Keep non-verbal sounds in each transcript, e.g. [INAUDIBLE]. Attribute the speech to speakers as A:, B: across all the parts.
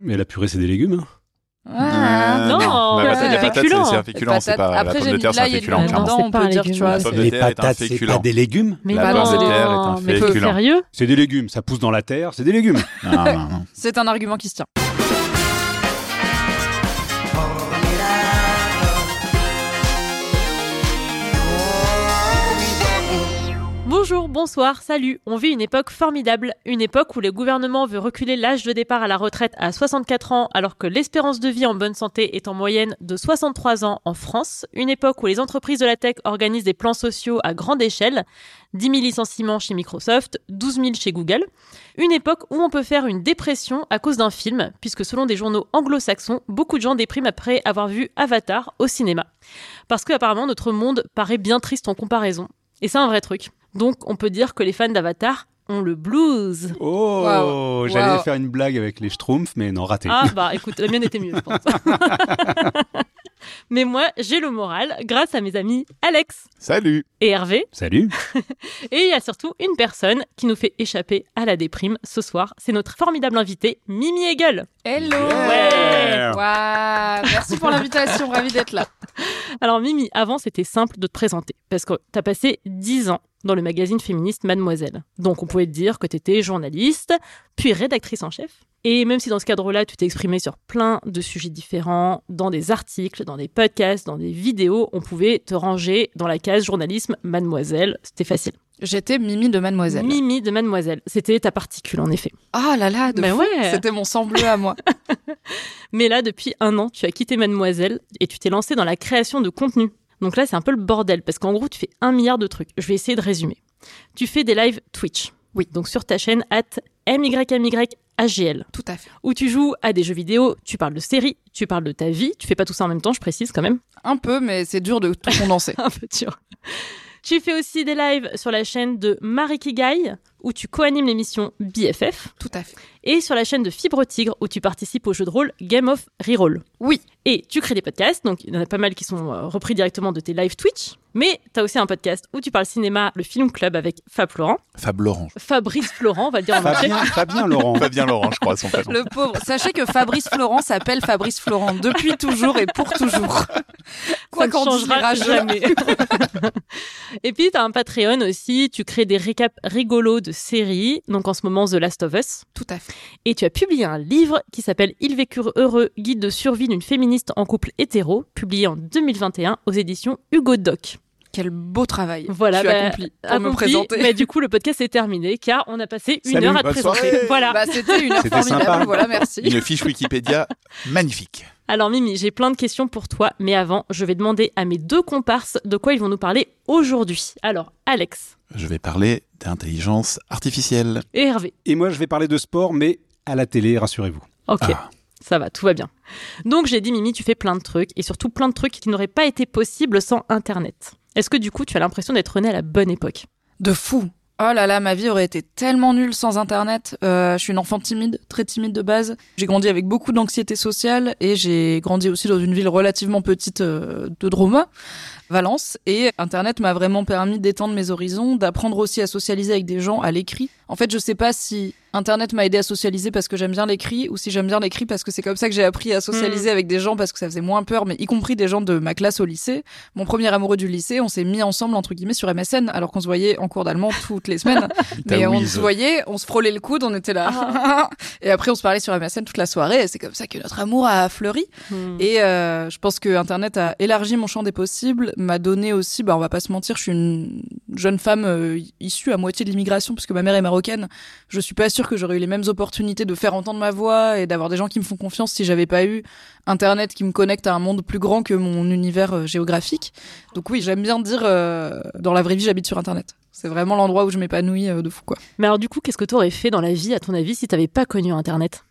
A: Mais la purée, c'est des légumes.
B: Ah, non,
C: la
B: c'est
C: patate, un féculent, c'est pas la pomme de terre, c'est un féculent,
B: C'est
D: on peut dire, tu vois.
C: La pomme de
A: Les
C: terre est un
A: patates, c'est
C: féculent.
A: pas des légumes.
B: Mais
C: La
D: non,
C: pomme de
D: c'est-
C: terre est un féculent.
B: Sérieux
A: C'est des légumes, ça pousse dans la terre, c'est des légumes.
C: Non, non, non.
D: C'est un argument qui se tient.
B: Bonjour, bonsoir, salut. On vit une époque formidable, une époque où le gouvernement veut reculer l'âge de départ à la retraite à 64 ans alors que l'espérance de vie en bonne santé est en moyenne de 63 ans en France, une époque où les entreprises de la tech organisent des plans sociaux à grande échelle, 10 000 licenciements chez Microsoft, 12 000 chez Google, une époque où on peut faire une dépression à cause d'un film, puisque selon des journaux anglo-saxons, beaucoup de gens dépriment après avoir vu Avatar au cinéma. Parce que apparemment notre monde paraît bien triste en comparaison. Et c'est un vrai truc. Donc on peut dire que les fans d'Avatar ont le blues.
A: Oh, j'allais faire une blague avec les schtroumpfs, mais non, raté.
B: Ah bah [LAUGHS] écoute, la mienne était mieux, je pense. [LAUGHS] Mais moi, j'ai le moral grâce à mes amis Alex
C: Salut.
B: et Hervé.
A: Salut. [LAUGHS]
B: Et il y a surtout une personne qui nous fait échapper à la déprime ce soir. C'est notre formidable invité, Mimi Hegel.
D: Hello
B: Ouais.
D: Waouh Merci pour l'invitation, ravi d'être là.
B: Alors Mimi, avant c'était simple de te présenter parce que t'as passé 10 ans dans le magazine féministe Mademoiselle. Donc on pouvait te dire que t'étais journaliste, puis rédactrice en chef. Et même si dans ce cadre-là, tu t'es exprimé sur plein de sujets différents, dans des articles, dans des podcasts, dans des vidéos, on pouvait te ranger dans la case journalisme Mademoiselle. C'était facile.
D: J'étais Mimi de Mademoiselle.
B: Mimi de Mademoiselle. C'était ta particule en effet.
D: Ah là là, de fou.
B: ouais.
D: C'était mon sang bleu à moi. [LAUGHS]
B: Mais là, depuis un an, tu as quitté Mademoiselle et tu t'es lancé dans la création de contenu. Donc là, c'est un peu le bordel parce qu'en gros, tu fais un milliard de trucs. Je vais essayer de résumer. Tu fais des lives Twitch.
D: Oui.
B: Donc sur ta chaîne at MYMYAGL,
D: Tout à fait.
B: où tu joues à des jeux vidéo, tu parles de séries, tu parles de ta vie. Tu fais pas tout ça en même temps, je précise quand même.
D: Un peu, mais c'est dur de tout condenser. [LAUGHS]
B: un peu dur. Tu fais aussi des lives sur la chaîne de Marie Kigai, où tu co-animes l'émission BFF,
D: Tout à fait.
B: et sur la chaîne de Fibre Tigre, où tu participes au jeu de rôle Game of Reroll.
D: Oui.
B: Et tu crées des podcasts, donc il y en a pas mal qui sont euh, repris directement de tes live Twitch. Mais tu as aussi un podcast où tu parles cinéma, le Film Club avec Fab Florent.
C: Fab Laurent.
B: Fabrice Florent, on va le dire en.
A: Fabien, Fabien Laurent. [LAUGHS]
C: Fabien Laurent, je crois, son prénom.
D: Le pauvre. Sachez que Fabrice Florent s'appelle Fabrice Florent depuis toujours et pour toujours. Quoi
B: Ça ne changera jamais. [LAUGHS] et puis, tu as un Patreon aussi, tu crées des récaps rigolos de séries, donc en ce moment The Last of Us.
D: Tout à fait.
B: Et tu as publié un livre qui s'appelle Ils vécurent heureux, guide de survie d'une féministe en couple hétéro, publié en 2021 aux éditions Hugo Doc.
D: Quel beau travail.
B: Voilà,
D: tu as
B: bah,
D: accompli pour me
B: Accompli,
D: présenter.
B: Mais du coup, le podcast est terminé car on a passé une
A: Salut,
B: heure à te présenter.
C: soirée.
B: Voilà.
D: Bah, c'était une heure
A: C'était
D: formidable.
A: sympa.
D: Voilà, merci.
C: Une fiche Wikipédia magnifique.
B: Alors Mimi, j'ai plein de questions pour toi, mais avant, je vais demander à mes deux comparses de quoi ils vont nous parler aujourd'hui. Alors, Alex
C: Je vais parler d'intelligence artificielle.
B: et Hervé.
A: Et moi, je vais parler de sport, mais à la télé, rassurez-vous.
B: Ok.
C: Ah.
B: Ça va, tout va bien. Donc j'ai dit Mimi, tu fais plein de trucs et surtout plein de trucs qui n'auraient pas été possibles sans Internet. Est-ce que du coup tu as l'impression d'être né à la bonne époque?
D: De fou. Oh là là, ma vie aurait été tellement nulle sans Internet. Euh, je suis une enfant timide, très timide de base. J'ai grandi avec beaucoup d'anxiété sociale et j'ai grandi aussi dans une ville relativement petite euh, de Droma, Valence. Et Internet m'a vraiment permis d'étendre mes horizons, d'apprendre aussi à socialiser avec des gens à l'écrit. En fait, je sais pas si Internet m'a aidé à socialiser parce que j'aime bien l'écrit ou si j'aime bien l'écrit parce que c'est comme ça que j'ai appris à socialiser avec des gens parce que ça faisait moins peur, mais y compris des gens de ma classe au lycée. Mon premier amoureux du lycée, on s'est mis ensemble entre guillemets sur MSN alors qu'on se voyait en cours d'allemand [LAUGHS] toutes les semaines. [LAUGHS] mais on se voyait, on se frôlait le coude, on était là. [LAUGHS] et après on se parlait sur MSN toute la soirée. Et c'est comme ça que notre amour a fleuri.
B: Hmm.
D: Et euh, je pense que Internet a élargi mon champ des possibles, m'a donné aussi, bah on va pas se mentir, je suis une jeune femme euh, issue à moitié de l'immigration puisque ma mère est marocaine. Je suis pas sûre que j'aurais eu les mêmes opportunités de faire entendre ma voix et d'avoir des gens qui me font confiance si j'avais pas eu Internet qui me connecte à un monde plus grand que mon univers euh, géographique. Donc oui, j'aime bien dire euh, dans la vraie vie j'habite sur Internet. C'est vraiment l'endroit où je m'épanouis de fou quoi.
B: Mais alors du coup, qu'est-ce que tu aurais fait dans la vie, à ton avis, si t'avais pas connu Internet?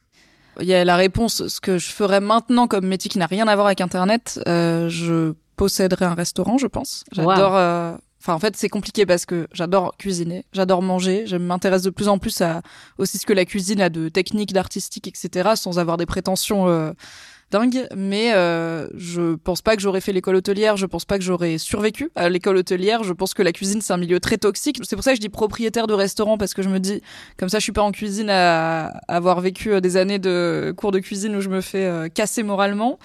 D: Il y a la réponse, ce que je ferais maintenant comme métier qui n'a rien à voir avec Internet, euh, je posséderais un restaurant, je pense. J'adore. euh, Enfin, en fait, c'est compliqué parce que j'adore cuisiner, j'adore manger, je m'intéresse de plus en plus à aussi ce que la cuisine a de technique, d'artistique, etc., sans avoir des prétentions euh, dingue, mais euh, je pense pas que j'aurais fait l'école hôtelière, je pense pas que j'aurais survécu à l'école hôtelière, je pense que la cuisine c'est un milieu très toxique. C'est pour ça que je dis propriétaire de restaurant parce que je me dis comme ça je suis pas en cuisine à, avoir vécu euh, des années de cours de cuisine où je me fais euh, casser moralement.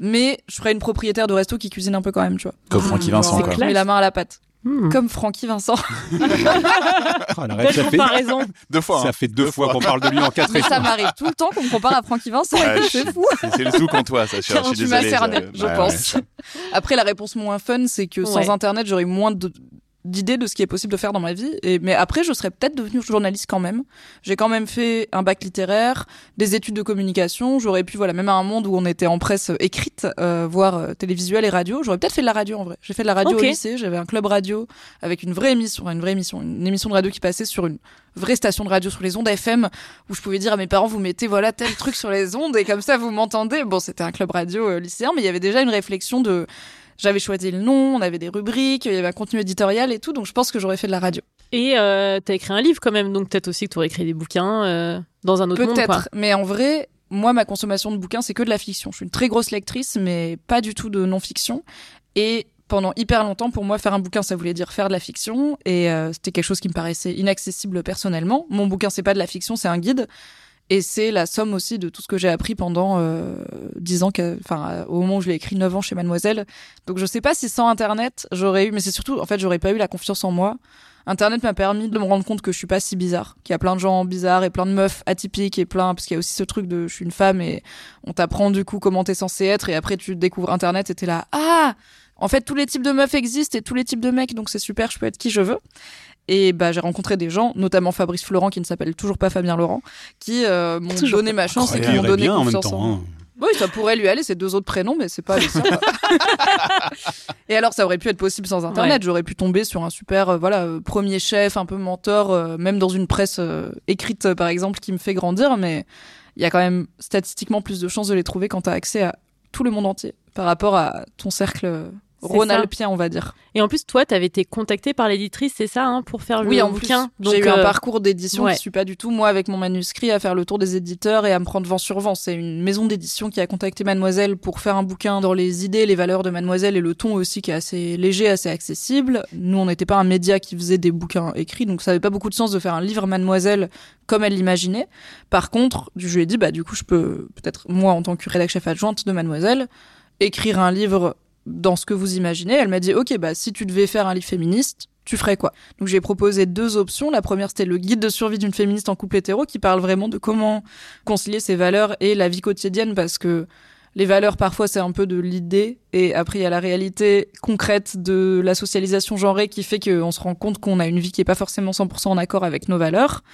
D: Mais je ferais une propriétaire de resto qui cuisine un peu quand même, tu vois.
C: Comme Francky Vincent,
B: C'est
C: quoi.
B: clair.
D: Met la main à la pâte.
B: Hmm.
D: Comme Francky Vincent.
A: Oh, la rêve,
B: Belle
A: ça, fait,
B: comparaison.
C: Deux fois.
A: ça
C: hein.
A: fait deux fois qu'on parle de lui en quatre
D: Mais ça m'arrive tout le temps qu'on me compare à Francky Vincent.
C: Ouais,
D: c'est
C: je-
D: fou.
C: c'est- le sou contre toi, ça. Je, je suis
D: tu m'as
C: désolé.
D: cerné,
C: ça-
D: je
C: ouais,
D: pense.
C: ouais.
D: Après, la réponse moins fun, c'est que sans. Internet, j'aurais moins de- d'idées de ce qui est possible de faire dans ma vie. Et, mais après, je serais peut-être devenue journaliste quand même. J'ai quand même fait un bac littéraire, des études de communication. J'aurais pu, voilà, même à un monde où on était en presse écrite, euh, voire euh, télévisuelle et radio. J'aurais peut-être fait de la radio en vrai. J'ai fait de la radio au lycée. J'avais un club radio avec une vraie émission, une vraie émission, une émission de radio qui passait sur une vraie station de radio sur les ondes FM où je pouvais dire à mes parents vous mettez voilà tel truc sur les ondes et comme ça vous m'entendez bon c'était un club radio euh, lycéen mais il y avait déjà une réflexion de j'avais choisi le nom on avait des rubriques il y avait un contenu éditorial et tout donc je pense que j'aurais fait de la radio.
B: Et euh, t'as écrit un livre quand même, donc peut-être aussi que t'aurais écrit des bouquins euh, dans un autre monde.
D: peut-être mais en vrai moi ma consommation de bouquins c'est que de la fiction. Je suis une très grosse lectrice mais pas du tout de non-fiction. Et pendant hyper longtemps, pour moi, faire un bouquin, ça voulait dire faire de la fiction, et euh, c'était quelque chose qui me paraissait inaccessible personnellement. Mon bouquin, c'est pas de la fiction, c'est un guide, et c'est la somme aussi de tout ce que j'ai appris pendant euh, 10 ans, que- enfin, euh, au moment où je l'ai écrit 9 ans chez Mademoiselle. Donc je sais pas si sans Internet, j'aurais eu, mais c'est surtout, en fait, j'aurais pas eu la confiance en moi. Internet m'a permis de me rendre compte que je suis pas si bizarre, qu'il y a plein de gens bizarres et plein de meufs atypiques et plein, parce qu'il y a aussi ce truc de je suis une femme et on t'apprend du coup comment t'es censé être et après tu découvres Internet et t'es là, ah! En fait, tous les types de meufs existent et tous les types de mecs, donc c'est super, je peux être qui je veux. Et bah, j'ai rencontré des gens, notamment Fabrice Florent, qui ne s'appelle toujours pas Fabien Laurent, qui euh, m'ont
B: Toujours
D: donné ma chance et qui m'ont donné
A: bien en même
D: confiance en
A: temps.
D: moi.
A: hein.
D: Oui, ça pourrait lui aller, c'est deux autres prénoms, mais c'est pas les siens. [LAUGHS] et alors, ça aurait pu être possible sans Internet. J'aurais pu tomber sur un super, euh, voilà, euh, premier chef, un peu mentor, euh, même dans une presse euh, écrite, par exemple, qui me fait grandir. Mais il y a quand même statistiquement plus de chances de les trouver quand tu as accès à tout le monde entier par rapport à ton cercle
B: C'est
D: rhône-alpien, on va dire.
B: Et en plus, toi, t'avais été contacté par l'éditrice, c'est ça, hein, pour faire
D: Oui,
B: le
D: en
B: bouquin.
D: plus, j'ai eu
B: Donc,
D: un
B: euh,
D: parcours d'édition
B: ouais.
D: qui suis pas du tout moi avec mon manuscrit à faire le tour des éditeurs et à me prendre vent sur vent. C'est une maison d'édition qui a contacté Mademoiselle pour faire un bouquin dans les idées, les valeurs de Mademoiselle et le ton aussi qui est assez léger, assez accessible. Nous, on n'était pas un média qui faisait des bouquins écrits, donc ça avait pas beaucoup de sens de faire un livre Mademoiselle comme elle l'imaginait. Par contre, je lui ai dit bah du coup, je peux peut-être moi en tant que rédac chef adjointe de Mademoiselle écrire un livre dans ce que vous imaginez. Elle m'a dit, ok, bah si tu devais faire un livre féministe, tu ferais quoi? Donc j'ai proposé deux options. La première, c'était le guide de survie d'une féministe en couple hétéro, qui parle vraiment de comment concilier ses valeurs et la vie quotidienne, parce que les valeurs, parfois, c'est un peu de l'idée, et après, il y a la réalité concrète de la socialisation genrée qui fait qu'on se rend compte qu'on a une vie qui est pas forcément 100% en accord avec nos valeurs.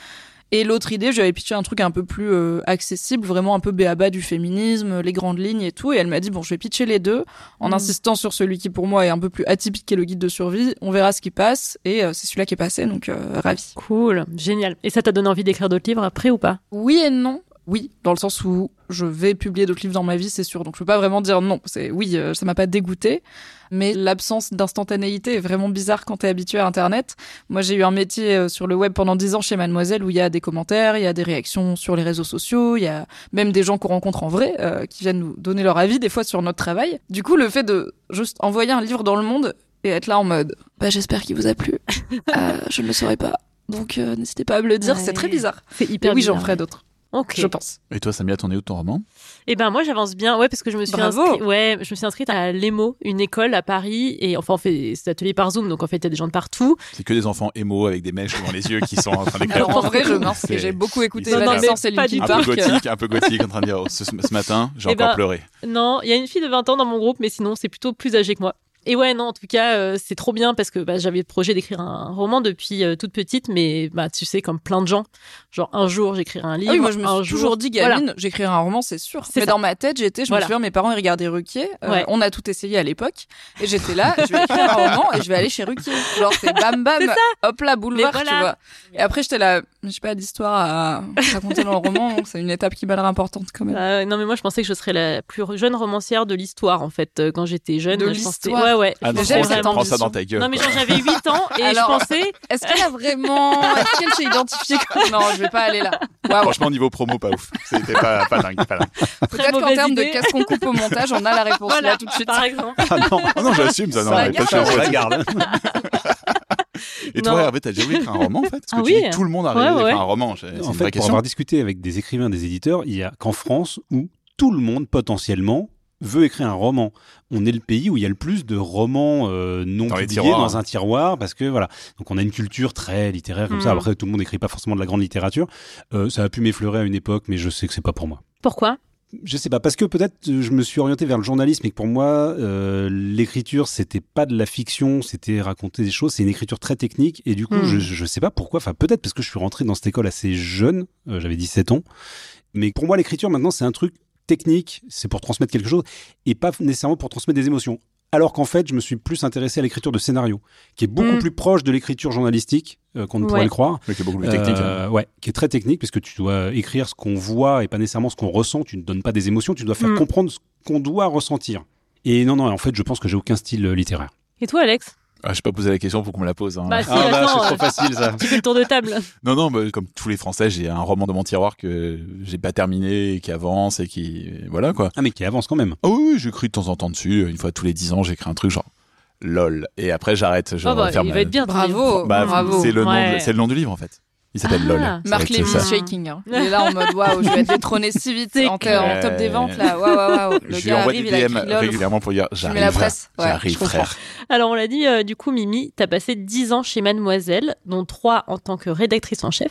D: Et l'autre idée, j'avais pitché un truc un peu plus euh, accessible, vraiment un peu béaba du féminisme, les grandes lignes et tout. Et elle m'a dit, bon, je vais pitcher les deux, en
B: Mm.
D: insistant sur celui qui pour moi est un peu plus atypique, qui est le guide de survie. On verra ce qui passe. Et euh, c'est celui-là qui est passé, donc euh, ravi.
B: Cool, génial. Et ça t'a donné envie d'écrire d'autres livres après ou pas?
D: Oui et non. Oui, dans le sens où je vais publier d'autres livres dans ma vie, c'est sûr. Donc je peux pas vraiment dire non. C'est oui, euh, ça m'a pas dégoûté, mais l'absence d'instantanéité est vraiment bizarre quand t'es habitué à Internet. Moi, j'ai eu un métier euh, sur le web pendant dix ans chez Mademoiselle où il y a des commentaires, il y a des réactions sur les réseaux sociaux, il y a même des gens qu'on rencontre en vrai euh, qui viennent nous donner leur avis des fois sur notre travail. Du coup, le fait de juste envoyer un livre dans le monde et être là en mode, bah j'espère qu'il vous a plu. [LAUGHS] Euh, je ne le saurais pas. Donc n'hésitez pas à me le dire,
B: Ouais.
D: c'est très bizarre.
B: C'est
D: Et
B: hyper
D: oui, j'en ferai
B: ouais.
D: d'autres,
B: Ok.
D: je pense.
C: Et toi, Samia, t'en es où de ton roman?
B: Et ben moi j'avance bien, ouais parce que je me suis inscrite, ouais, je me suis inscrite à l'EMO, une école à Paris et enfin on fait cet atelier par Zoom donc en fait il y a des gens de partout.
C: C'est que des enfants émo avec des mèches devant les yeux qui sont en train d'écrire.
D: Alors en vrai, je pense
C: C'est-
D: que j'ai beaucoup écouté
C: Non, non,
B: mais
D: et
B: pas du
C: Un
B: tout.
C: peu gothique, un peu gothique, en train de dire oh, ce, ce matin, j'ai
B: Eh
C: encore
B: ben,
C: pleuré.
B: Non, il y a une fille de 20 ans dans mon groupe mais sinon c'est plutôt plus âgé que moi. Et ouais, non, en tout cas, euh, c'est trop bien parce que bah, j'avais le projet d'écrire un roman depuis euh, toute petite, mais bah, tu sais, comme plein de gens, genre un jour j'écrirai un livre.
D: Ah oui, moi je me suis
B: jour-
D: toujours dit,
B: Voilà.
D: gamine, j'écrirai un roman, c'est sûr. Mais
B: ça.
D: dans ma tête, j'étais, je
B: Voilà.
D: me souviens, mes parents ils regardaient Ruquier. euh,
B: Ouais.
D: On a tout essayé à l'époque. Et j'étais là, je vais écrire un roman et je vais aller chez Ruquier. Genre c'est bam bam, hop là, boulevard, tu
B: voilà.
D: vois. Et après j'étais là, j'ai pas d'histoire à raconter dans le roman, [LAUGHS] c'est une étape qui m'a l'air importante quand même.
B: Euh, non mais moi je pensais que je serais la plus jeune romancière de l'histoire en fait euh, quand j'étais jeune.
D: De l'histoire.
B: Ouais Ouais.
C: Ah non,
D: j'aime
C: prends ça-
D: cette
C: prends ça
D: ambition.
C: dans ta gueule.
B: Non, mais genre, j'avais 8 ans et
D: Alors,
B: je pensais.
D: Est-ce qu'elle a vraiment. Est-ce qu'elle s'est identifiée comme. Non, je vais pas aller là.
C: Franchement, niveau promo, pas ouf. C'était pas, pas dingue, pas dingue.
D: Peut-être qu'en termes de qu'est-ce qu'on coupe au montage, on a la réponse
B: Voilà,
D: là tout de suite.
B: par exemple.
A: Ah non,
C: Oh non, j'assume ça. Non,
D: Ça
C: mais pas chez
A: je la garde.
C: Et toi,
B: Non.
C: Hervé, t'as déjà voulu écrire un roman, en fait? Parce que
B: Ah
C: tu
B: oui.
C: dis que tout le monde a
B: Ouais,
C: rêvé d'écrire
B: ouais.
C: un roman. C'est
A: En
C: une vraie
A: fait, pour
C: question.
A: avoir discuté avec des écrivains, des éditeurs, il y a qu'en France où tout le monde potentiellement veut écrire un roman. On est le pays où il y a le plus de romans euh, non
C: Dans
A: publiés
C: tiroirs.
A: dans un tiroir parce que voilà. Donc on a une culture très littéraire comme ça.
B: Mm.
A: Après tout le monde n'écrit pas forcément de la grande littérature. Euh, ça a pu m'effleurer à une époque, mais je sais que c'est pas pour moi.
B: Pourquoi?
A: Je sais pas parce que peut-être euh, je me suis orienté vers le journalisme et que pour moi euh, l'écriture c'était pas de la fiction, c'était raconter des choses, c'est une écriture très technique et du coup
B: Hmm.
A: je je sais pas pourquoi, enfin peut-être parce que je suis rentré dans cette école assez jeune, euh, j'avais 17 ans, mais pour moi l'écriture maintenant c'est un truc technique, c'est pour transmettre quelque chose et pas nécessairement pour transmettre des émotions. Alors qu'en fait, je me suis plus intéressé à l'écriture de scénario, qui est beaucoup
B: Hmm.
A: plus proche de l'écriture journalistique euh, qu'on ne pourrait
B: Ouais.
A: le croire.
C: Mais qui est beaucoup plus technique. hein.
A: Euh, ouais, qui est très technique parce que tu dois écrire ce qu'on voit et pas nécessairement ce qu'on ressent. Tu ne donnes pas des émotions, tu dois faire
B: Mm.
A: comprendre ce qu'on doit ressentir. Et non, non, en fait, je pense que j'ai aucun style euh, littéraire.
B: Et toi, Alex?
C: Ah, je vais pas poser la question pour qu'on me la pose. hein.
B: Bah, si,
A: Ah bah, c'est trop facile ça. [LAUGHS]
B: Tu fais le tour de table.
C: Non, non, bah, comme tous les Français, j'ai un roman dans mon tiroir que j'ai pas terminé, et qui avance et qui, voilà quoi.
A: Ah mais qui avance quand même.
C: Ah oui, oui, j'écris de temps en temps dessus. Une fois tous les 10 ans, j'écris un truc genre lol. Et après, j'arrête. Je
B: Oh, bah, il va être bien.
D: Bravo.
C: Bah,
D: bravo.
C: c'est le nom,
B: Ouais.
C: de- c'est le nom du livre en fait. Il s'appelle
B: Ah.
C: lol.
B: Marc
C: C'est
D: Marc Lévy shaking. hein. Il est là en mode waouh, je vais être détrôné si vite en, en top des ventes là. Waouh, waouh, waouh. Le
C: Je lui
D: gars
C: envoie
D: arrive,
C: des
D: il a
C: DM
D: lol.
C: régulièrement pour dire j'arrive.
D: la presse. Ouais, je
C: j'arrive, frère.
B: Alors, on l'a dit, euh, du coup, Mimi, t'as passé 10 ans chez Mademoiselle, dont 3 en tant que rédactrice en chef.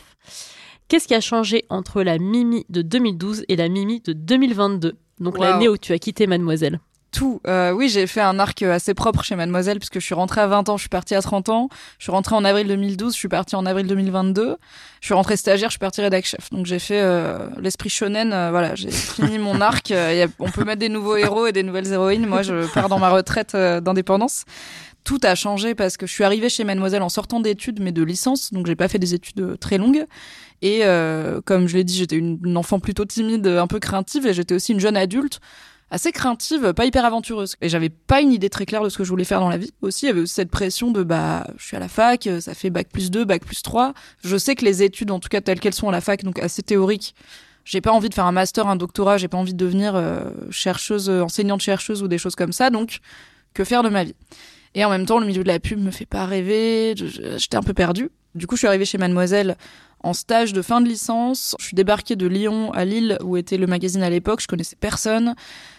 B: Qu'est-ce qui a changé entre la Mimi de 2012 et la Mimi de 2022 Donc,
D: Wow.
B: l'année où tu as quitté Mademoiselle.
D: Tout. Euh, oui, j'ai fait un arc assez propre chez Mademoiselle puisque je suis rentrée à 20 ans, je suis partie à 30 ans. Je suis rentrée en avril 2012, je suis partie en avril 2022. Je suis rentrée stagiaire, je suis partie rédac chef. Donc j'ai fait euh, l'esprit shonen. euh, voilà, j'ai [LAUGHS] fini mon arc. Y a- on peut mettre des nouveaux héros et des nouvelles héroïnes. Moi, je pars dans ma retraite d'indépendance. Tout a changé parce que je suis arrivée chez Mademoiselle en sortant d'études, mais de licence. Donc j'ai pas fait des études très longues. Et comme je l'ai dit, j'étais une, une enfant plutôt timide, un peu craintive, et j'étais aussi une jeune adulte assez craintive, pas hyper aventureuse. Et j'avais pas une idée très claire de ce que je voulais faire dans la vie. Aussi, il y avait aussi cette pression de bah, je suis à la fac, ça fait bac plus 2, bac plus 3. Je sais que les études, en tout cas telles qu'elles sont à la fac, donc assez théoriques, j'ai pas envie de faire un master, un doctorat, j'ai pas envie de devenir euh, chercheuse, euh, enseignante chercheuse ou des choses comme ça. Donc, que faire de ma vie? Et en même temps, le milieu de la pub me fait pas rêver. J'étais un peu perdue. Du coup, je suis arrivée chez Mademoiselle en stage de fin de licence. Je suis débarquée de Lyon à Lille, où était le magazine à l'époque. Je connaissais personne.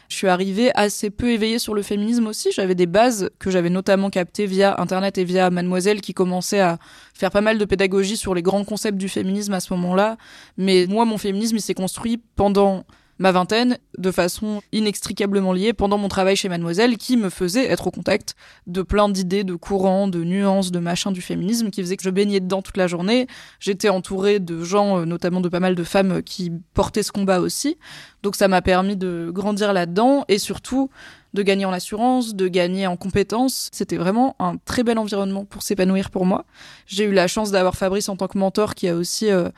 D: Je suis arrivée assez peu éveillée sur le féminisme aussi. J'avais des bases que j'avais notamment captées via Internet et via Mademoiselle qui commençait à faire pas mal de pédagogie sur les grands concepts du féminisme à ce moment-là. Mais moi, mon féminisme, il s'est construit pendant ma vingtaine de façon inextricablement liée pendant mon travail chez Mademoiselle qui me faisait être au contact de plein d'idées, de courants, de nuances, de machins du féminisme qui faisait que je baignais dedans toute la journée. J'étais entourée de gens, euh, notamment de pas mal de femmes euh, qui portaient ce combat aussi. Donc ça m'a permis de grandir là-dedans et surtout de gagner en assurance, de gagner en compétences. C'était vraiment un très bel environnement pour s'épanouir pour moi. J'ai eu la chance d'avoir Fabrice en tant que mentor qui a aussi euh,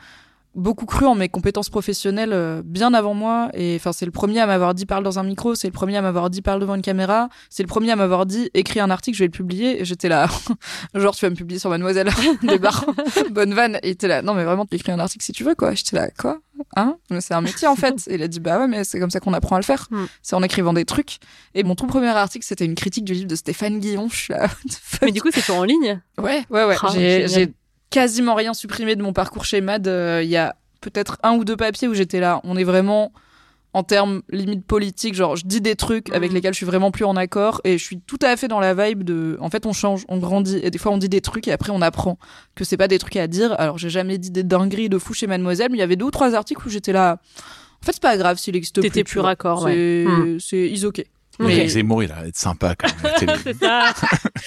D: beaucoup cru en mes compétences professionnelles euh, bien avant moi et enfin c'est le premier à m'avoir dit parle dans un micro, c'est le premier à m'avoir dit parle devant une caméra, c'est le premier à m'avoir dit écris un article, je vais le publier et j'étais là [LAUGHS] genre tu vas me publier sur Mademoiselle [LAUGHS] débarre [LAUGHS] bonne vanne et là non mais vraiment tu écris un article si tu veux quoi. J'étais là quoi? Hein? Mais c'est un métier en fait. Et il a dit bah ouais mais c'est comme ça qu'on apprend à le faire.
B: Hmm.
D: C'est en écrivant des trucs. Et mon tout premier article c'était une critique du livre de Stéphane Guillon. Je suis là.
B: Mais du coup, c'est en ligne?
D: Ouais, ouais, ouais.
B: Ah,
D: j'ai quasiment rien supprimé de mon parcours chez Mad. Euh, Il y a peut-être un ou deux papiers où j'étais là. On est vraiment en termes limite politiques. Genre, je dis des trucs avec
B: Mhm.
D: lesquels je suis vraiment plus en accord et je suis tout à fait dans la vibe de. En fait, on change, on grandit et des fois on dit des trucs et après on apprend que c'est pas des trucs à dire. Alors, j'ai jamais dit des dingueries de fou chez Mademoiselle, mais il y avait deux ou trois articles où j'étais là. En fait, c'est pas grave s'il existe
B: T'étais
D: plus.
B: raccord,
D: C'est,
B: ouais. Hmm.
D: c'est is ok.
C: Mais Zemmour, il a l'air d'être sympa quand même. [LAUGHS]
B: C'est ça. [LAUGHS]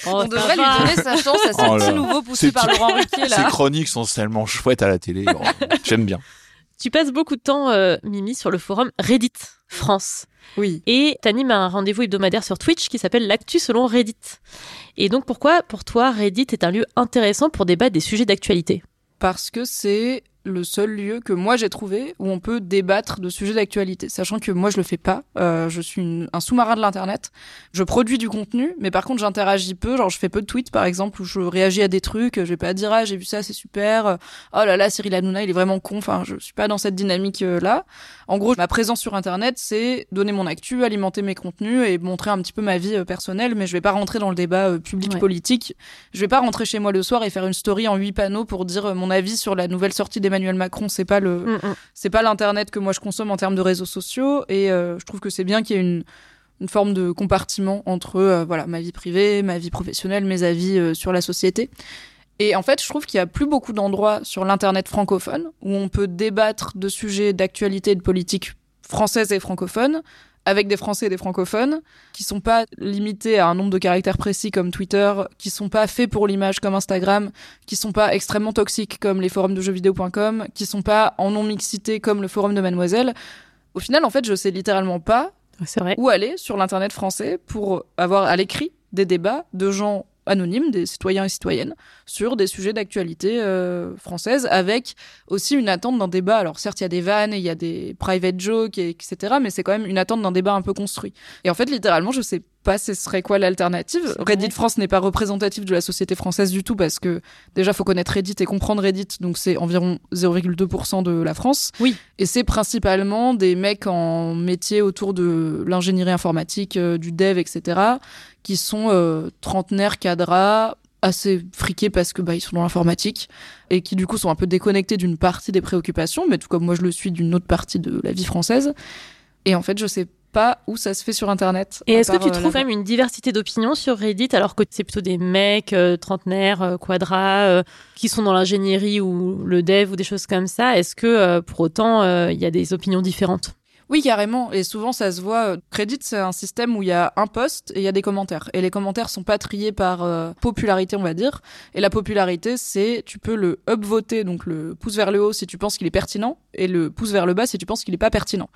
B: Oh,
D: On
B: ça
D: devrait lui donner sa chance à [LAUGHS] ce
C: Oh
D: petit nouveau poussé par Laurent Ruquier
C: Ses
D: là.
C: chroniques sont tellement chouettes à la télé. Oh, J'aime bien.
B: Tu passes beaucoup de temps, euh, Mimi, sur le forum Reddit France.
D: Oui.
B: Et t'animes un rendez-vous hebdomadaire sur Twitch qui s'appelle L'actu selon Reddit. Et donc pourquoi, pour toi, Reddit est un lieu intéressant pour débattre des sujets d'actualité?
D: Parce que c'est le seul lieu que moi j'ai trouvé où on peut débattre de sujets d'actualité, sachant que moi je le fais pas. Euh, je suis une- un sous-marin de l'internet. Je produis du contenu, mais par contre j'interagis peu. Genre je fais peu de tweets par exemple où je réagis à des trucs. Je vais pas dire ah j'ai vu ça c'est super. Oh là là Cyril Hanouna il est vraiment con. Enfin je suis pas dans cette dynamique euh, là. En gros ma présence sur internet c'est donner mon actu, alimenter mes contenus et montrer un petit peu ma vie euh, personnelle, mais je vais pas rentrer dans le débat euh, public politique. Je vais pas rentrer chez moi le soir et faire une story en huit panneaux pour dire euh, mon avis sur la nouvelle sortie d'Emmanuel Macron. C'est pas le,
B: Mm, mm.
D: c'est pas l'internet que moi je consomme en termes de réseaux sociaux et euh, je trouve que c'est bien qu'il y ait une une forme de compartiment entre euh, voilà ma vie privée, ma vie professionnelle, mes avis euh, sur la société. Et en fait, je trouve qu'il y a plus beaucoup d'endroits sur l'internet francophone où on peut débattre de sujets d'actualité et de politique française et francophone avec des Français et des francophones qui sont pas limités à un nombre de caractères précis comme Twitter, qui sont pas faits pour l'image comme Instagram, qui sont pas extrêmement toxiques comme les forums de jeuxvideo.com, qui sont pas en non-mixité comme le forum de Mademoiselle. Au final, en fait, je sais littéralement pas
B: vrai.
D: où aller sur l'internet français pour avoir à l'écrit des débats de gens anonymes, des citoyens et citoyennes, sur des sujets d'actualité euh, française, avec aussi une attente d'un débat. Alors certes, il y a des vannes, il y a des private jokes, et, etc., mais c'est quand même une attente d'un débat un peu construit. Et en fait, littéralement, je sais pas ce serait quoi l'alternative? Reddit. France n'est pas représentatif de la société française du tout, parce que déjà, faut connaître Reddit et comprendre Reddit, donc c'est environ 0,2% de la France.
B: Oui.
D: Et c'est principalement des mecs en métier autour de l'ingénierie informatique, euh, du dev, etc., qui sont euh, trentenaires, cadras, assez friqués parce que bah ils sont dans l'informatique et qui du coup sont un peu déconnectés d'une partie des préoccupations, mais tout comme moi je le suis d'une autre partie de la vie française. Et en fait, je sais pas où ça se fait sur Internet.
B: Et est-ce que tu
D: euh,
B: trouves quand
D: là-bas.
B: même une diversité d'opinions sur Reddit alors que c'est plutôt des mecs euh, trentenaires, euh, quadras, euh, qui sont dans l'ingénierie ou le dev ou des choses comme ça? Est-ce que euh, pour autant euh, il y a des opinions différentes?
D: Oui, carrément. Et souvent, ça se voit. Reddit, c'est un système où il y a un post et il y a des commentaires. Et les commentaires sont pas triés par euh, popularité, on va dire. Et la popularité, c'est tu peux le upvoter, donc le pouce vers le haut si tu penses qu'il est pertinent, et le pouce vers le bas si tu penses qu'il est pas pertinent.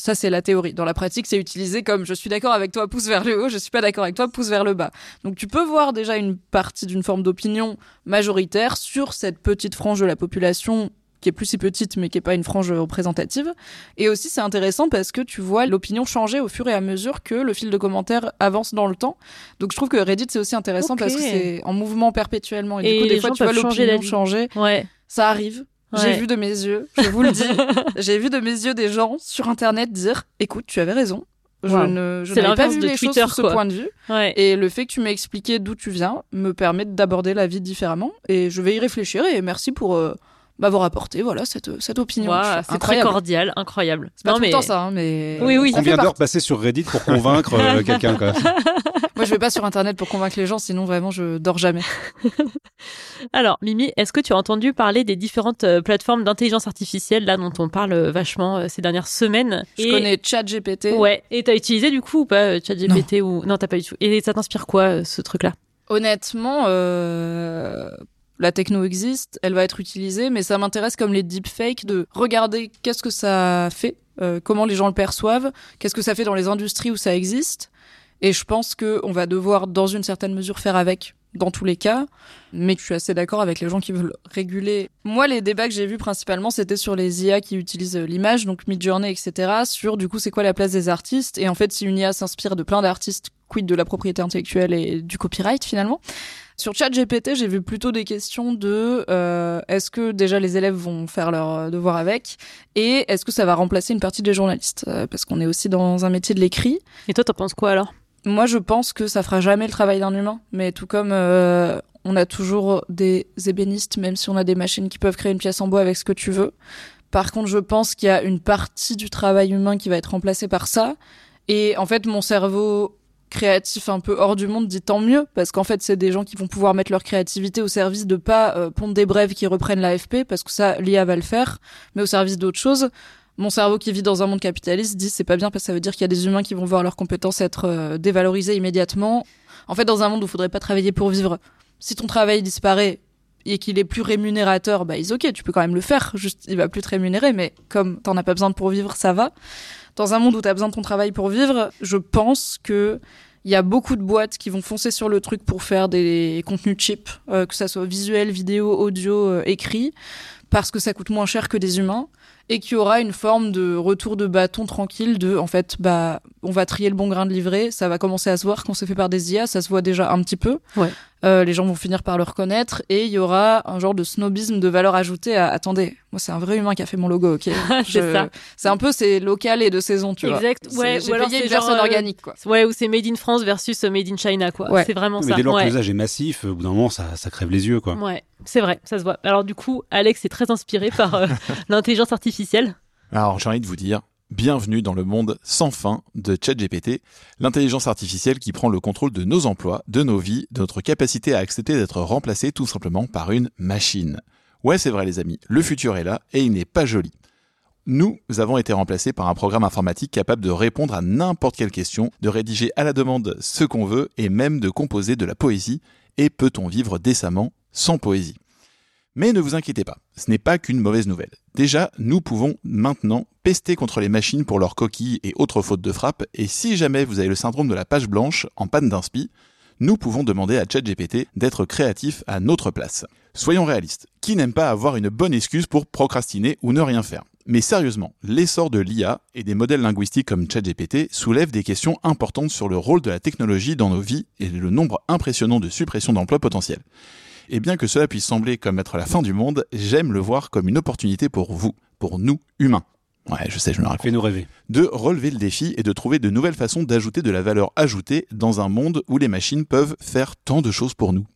D: Ça, c'est la théorie. Dans la pratique, c'est utilisé comme je suis d'accord avec toi, pouce vers le haut, je suis pas d'accord avec toi, pouce vers le bas. Donc tu peux voir déjà une partie d'une forme d'opinion majoritaire sur cette petite frange de la population qui est plus si petite mais qui est pas une frange représentative. Et aussi c'est intéressant parce que tu vois l'opinion changer au fur et à mesure que le fil de commentaires avance dans le temps. Donc je trouve que Reddit c'est aussi intéressant parce que c'est en mouvement perpétuellement et,
B: Et
D: du coup
B: les
D: des fois tu vois l'opinion changer.
B: Ouais.
D: Ça arrive. J'ai vu de mes yeux, je vous le dis, [LAUGHS] j'ai vu de mes yeux des gens sur internet dire "Écoute, tu avais raison." Je
B: Wow.
D: ne je
B: C'est
D: n'avais pas vu
B: de
D: les
B: Twitter,
D: choses sous ce point de vue
B: Ouais.
D: et le fait que tu m'aies expliqué d'où tu viens me permet d'aborder la vie différemment et je vais y réfléchir et merci pour euh, m'avoir apporté voilà cette cette opinion.
B: C'est très cordial, incroyable.
D: C'est pas
B: Non,
D: tout
B: mais
D: le temps ça, hein, mais.
B: Oui, oui.
A: Combien d'heures passées sur Reddit pour convaincre euh, [LAUGHS] quelqu'un quoi [LAUGHS]
D: Moi, je vais pas sur Internet pour convaincre les gens, sinon vraiment, je dors jamais. [LAUGHS]
B: Alors, Mimi, est-ce que tu as entendu parler des différentes euh, plateformes d'intelligence artificielle là dont on parle euh, vachement euh, ces dernières semaines?
D: Je
B: Et-
D: connais ChatGPT.
B: Ouais. Et t'as utilisé du coup ou pas euh, ChatGPT ou non t'as pas du tout. Et ça t'inspire quoi euh, ce truc-là?
D: Honnêtement, euh, la techno existe, elle va être utilisée, mais ça m'intéresse comme les deepfakes de regarder qu'est-ce que ça fait, euh, comment les gens le perçoivent, qu'est-ce que ça fait dans les industries où ça existe. Et je pense que on va devoir, dans une certaine mesure, faire avec dans tous les cas. Mais je suis assez d'accord avec les gens qui veulent réguler. Moi, les débats que j'ai vus principalement, c'était sur les IA qui utilisent euh, l'image, donc Midjourney, etc. Sur, du coup, c'est quoi la place des artistes? Et en fait, si une IA s'inspire de plein d'artistes, quid de la propriété intellectuelle et du copyright, finalement? Sur ChatGPT, j'ai vu plutôt des questions de euh, est-ce que déjà les élèves vont faire leur euh, devoir avec? Et est-ce que ça va remplacer une partie des journalistes? Euh, parce qu'on est aussi dans un métier de l'écrit.
B: Et toi t'en penses quoi alors?
D: Moi, je pense que ça fera jamais le travail d'un humain, mais tout comme euh, on a toujours des ébénistes, même si on a des machines qui peuvent créer une pièce en bois avec ce que tu veux. Par contre, je pense qu'il y a une partie du travail humain qui va être remplacée par ça. Et en fait, mon cerveau créatif un peu hors du monde dit tant mieux parce qu'en fait c'est des gens qui vont pouvoir mettre leur créativité au service de pas euh, pondre des brèves qui reprennent l'AFP parce que ça l'IA va le faire mais au service d'autres choses mon cerveau qui vit dans un monde capitaliste dit c'est pas bien parce que ça veut dire qu'il y a des humains qui vont voir leurs compétences être euh, dévalorisées immédiatement. En fait dans un monde où il faudrait pas travailler pour vivre si ton travail disparaît et qu'il est plus rémunérateur bah is ok tu peux quand même le faire. Juste il va plus te rémunérer mais comme t'en as pas besoin pour vivre ça va. Dans un monde où tu as besoin de ton travail pour vivre, je pense que il y a beaucoup de boîtes qui vont foncer sur le truc pour faire des contenus cheap, euh, que ça soit visuel, vidéo, audio, euh, écrit, parce que ça coûte moins cher que des humains et qu'il y aura une forme de retour de bâton tranquille de en fait bah on va trier le bon grain de livret ça va commencer à se voir quand c'est fait par des IA ça se voit déjà un petit peu
B: Ouais.
D: Euh, les gens vont finir par le reconnaître et il y aura un genre de snobisme de valeur ajoutée à attendez moi c'est un vrai humain qui a fait mon logo ok? [LAUGHS]
B: C'est
D: Je-
B: ça.
D: c'est un peu c'est local et de saison tu vois
B: Exact.
D: C'est-
B: Ouais,
D: j'ai
B: ou alors
D: payé
B: c'est
D: une personne
B: genre, euh,
D: organique quoi
B: Ouais, ou c'est Made in France versus Made in China, quoi.
D: Ouais.
B: C'est vraiment
A: Mais
B: ça.
A: dès lors
B: ouais.
A: que l'usage est massif, au bout d'un moment, ça, ça crève les yeux, quoi.
B: Ouais, c'est vrai, ça se voit. Alors du coup, Alex est très inspiré par euh, [LAUGHS] l'intelligence artificielle.
C: Alors j'ai envie de vous dire, bienvenue dans le monde sans fin de ChatGPT, l'intelligence artificielle qui prend le contrôle de nos emplois, de nos vies, de notre capacité à accepter d'être remplacé tout simplement par une machine. Ouais, c'est vrai les amis, le futur est là et il n'est pas joli. Nous avons été remplacés par un programme informatique capable de répondre à n'importe quelle question, de rédiger à la demande ce qu'on veut et même de composer de la poésie. Et peut-on vivre décemment sans poésie? Mais ne vous inquiétez pas, ce n'est pas qu'une mauvaise nouvelle. Déjà, nous pouvons maintenant pester contre les machines pour leurs coquilles et autres fautes de frappe, et si jamais vous avez le syndrome de la page blanche en panne d'inspi, nous pouvons demander à ChatGPT d'être créatif à notre place. Soyons réalistes, qui n'aime pas avoir une bonne excuse pour procrastiner ou ne rien faire? Mais sérieusement, l'essor de l'IA et des modèles linguistiques comme ChatGPT soulèvent des questions importantes sur le rôle de la technologie dans nos vies et le nombre impressionnant de suppressions d'emplois potentiels. Et bien que cela puisse sembler comme être la fin du monde, j'aime le voir comme une opportunité pour vous, pour nous, humains. Ouais, je sais, je me raconte.
A: Fais-nous rêver.
C: De relever le défi et de trouver de nouvelles façons d'ajouter de la valeur ajoutée dans un monde où les machines peuvent faire tant de choses pour nous.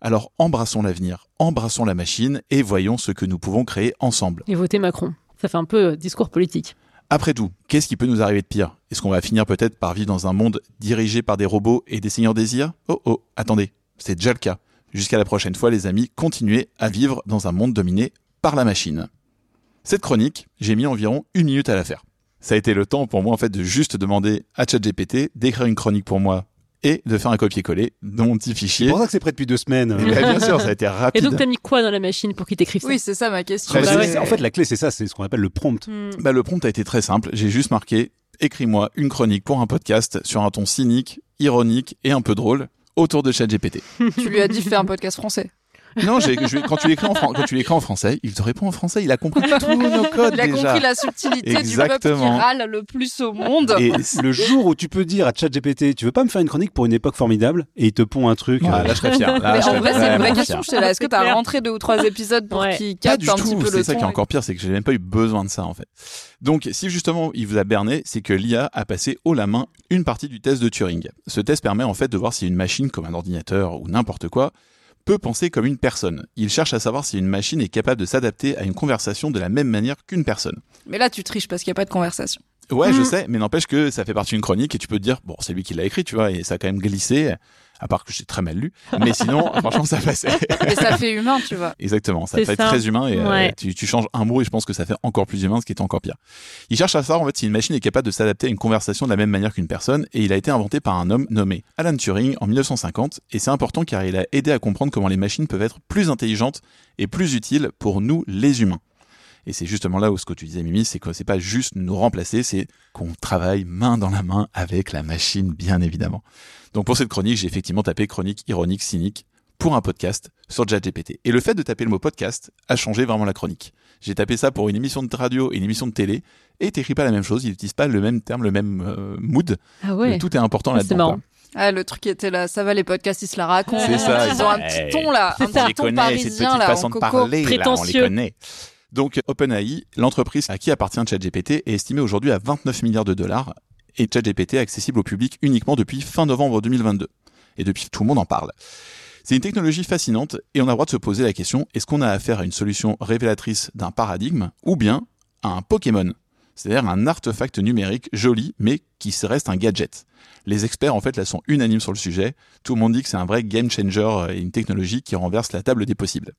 C: Alors embrassons l'avenir, embrassons la machine et voyons ce que nous pouvons créer ensemble.
B: Et voter Macron. Ça fait un peu euh, discours politique.
C: Après tout, qu'est-ce qui peut nous arriver de pire? Est-ce qu'on va finir peut-être par vivre dans un monde dirigé par des robots et des seigneurs des IA Oh oh, attendez, c'est déjà le cas. Jusqu'à la prochaine fois les amis, continuez à vivre dans un monde dominé par la machine. Cette chronique, j'ai mis environ une minute à la faire. Ça a été le temps pour moi en fait de juste demander à ChatGPT d'écrire une chronique pour moi et de faire un copier-coller de mon petit
A: C'est
C: fichier.
A: pour ça que c'est prêt depuis deux semaines.
C: Eh ben, bien sûr, ça a été
B: Et
C: rapide.
B: donc t'as mis quoi dans la machine pour qu'il t'écrive ça?
D: Oui c'est ça ma question
A: Bah,
B: Bah
A: c'est-
B: ouais.
A: c'est- En fait, la clé, c'est ça, c'est ce qu'on appelle le prompt.
B: Hmm.
C: Bah, le prompt a été très simple. J'ai juste marqué écris-moi une chronique pour un podcast sur un ton cynique, ironique et un peu drôle autour de ChatGPT.
D: tu lui as dit fais un podcast français
C: Non, j'ai- je- quand tu l'écris en, fran- quand tu l'écris en français, il te répond en français. Il a compris [LAUGHS] tous nos codes
D: il a
C: déjà.
D: compris la subtilité du peuple qui râle le plus au monde
C: Et
A: Le jour où tu peux dire à ChatGPT, tu veux pas me faire une chronique pour une époque formidable et il te pond un truc.
C: Ah,
A: euh,
C: là, je serais fier. Là,
D: Mais
C: je
D: en vrai, c'est une vraie question. Est-ce que t'as
B: clair.
D: rentré deux ou trois épisodes pour
B: Ouais.
D: qu'ils captent un
C: tout.
D: petit peu le
C: C'est ça qui est encore pire, c'est que j'ai même pas eu besoin de ça en fait. Donc, si justement il vous a berné, c'est que l'IA a passé haut la main une partie du test de Turing. Ce test permet en fait de voir si une machine, comme un ordinateur ou n'importe quoi, peut penser comme une personne. Il cherche à savoir si une machine est capable de s'adapter à une conversation de la même manière qu'une personne.
D: Mais là, tu triches parce qu'il n'y a pas de conversation.
C: Ouais, je
B: Mm.
C: sais, mais n'empêche que ça fait partie d'une chronique et tu peux te dire, bon, c'est lui qui l'a écrit, tu vois, et ça a quand même glissé, à part que j'ai très mal lu. Mais [LAUGHS] sinon, franchement, ça passait.
D: Et ça fait humain, tu vois.
C: Exactement, ça fait
B: ça.
C: très humain et euh, tu, tu changes un mot et je pense que ça fait encore plus humain, ce qui est encore pire. Il cherche à savoir en fait si une machine est capable de s'adapter à une conversation de la même manière qu'une personne et il a été inventé par un homme nommé Alan Turing en 1950 et c'est important car il a aidé à comprendre comment les machines peuvent être plus intelligentes et plus utiles pour nous les humains. Et c'est justement là où ce que tu disais Mimi, c'est que c'est pas juste nous remplacer, c'est qu'on travaille main dans la main avec la machine, bien évidemment. Donc pour cette chronique, j'ai effectivement tapé chronique ironique, cynique pour un podcast sur ChatGPT. Et le fait de taper le mot podcast a changé vraiment la chronique. J'ai tapé ça pour une émission de radio et une émission de télé, et t'écris pas la même chose, il n'utilise pas le même terme, le même euh, mood.
B: Ah ouais.
C: Tout est important
B: Ah, c'est
C: là-dedans.
D: Ah, le truc qui était là, ça va, les podcasts, ils se la racontent.
C: C'est ça,
D: Ils ont un petit ton, là. Un.
C: On
D: petit ton
C: connaît, cette petite
D: parisien, là,
C: de
D: coco.
C: parler, là, on les
B: Prétentieux.
C: connaît. Donc OpenAI, l'entreprise à qui appartient ChatGPT, est estimée aujourd'hui à 29 milliards de dollars et ChatGPT est accessible au public uniquement depuis fin novembre 2022. Et depuis, tout le monde en parle. C'est une technologie fascinante et on a le droit de se poser la question, est-ce qu'on a affaire à une solution révélatrice d'un paradigme ou bien à un Pokémon? C'est-à-dire un artefact numérique joli mais qui reste un gadget. Les experts en fait là sont unanimes sur le sujet. Tout le monde dit que c'est un vrai game changer et une technologie qui renverse la table des possibles.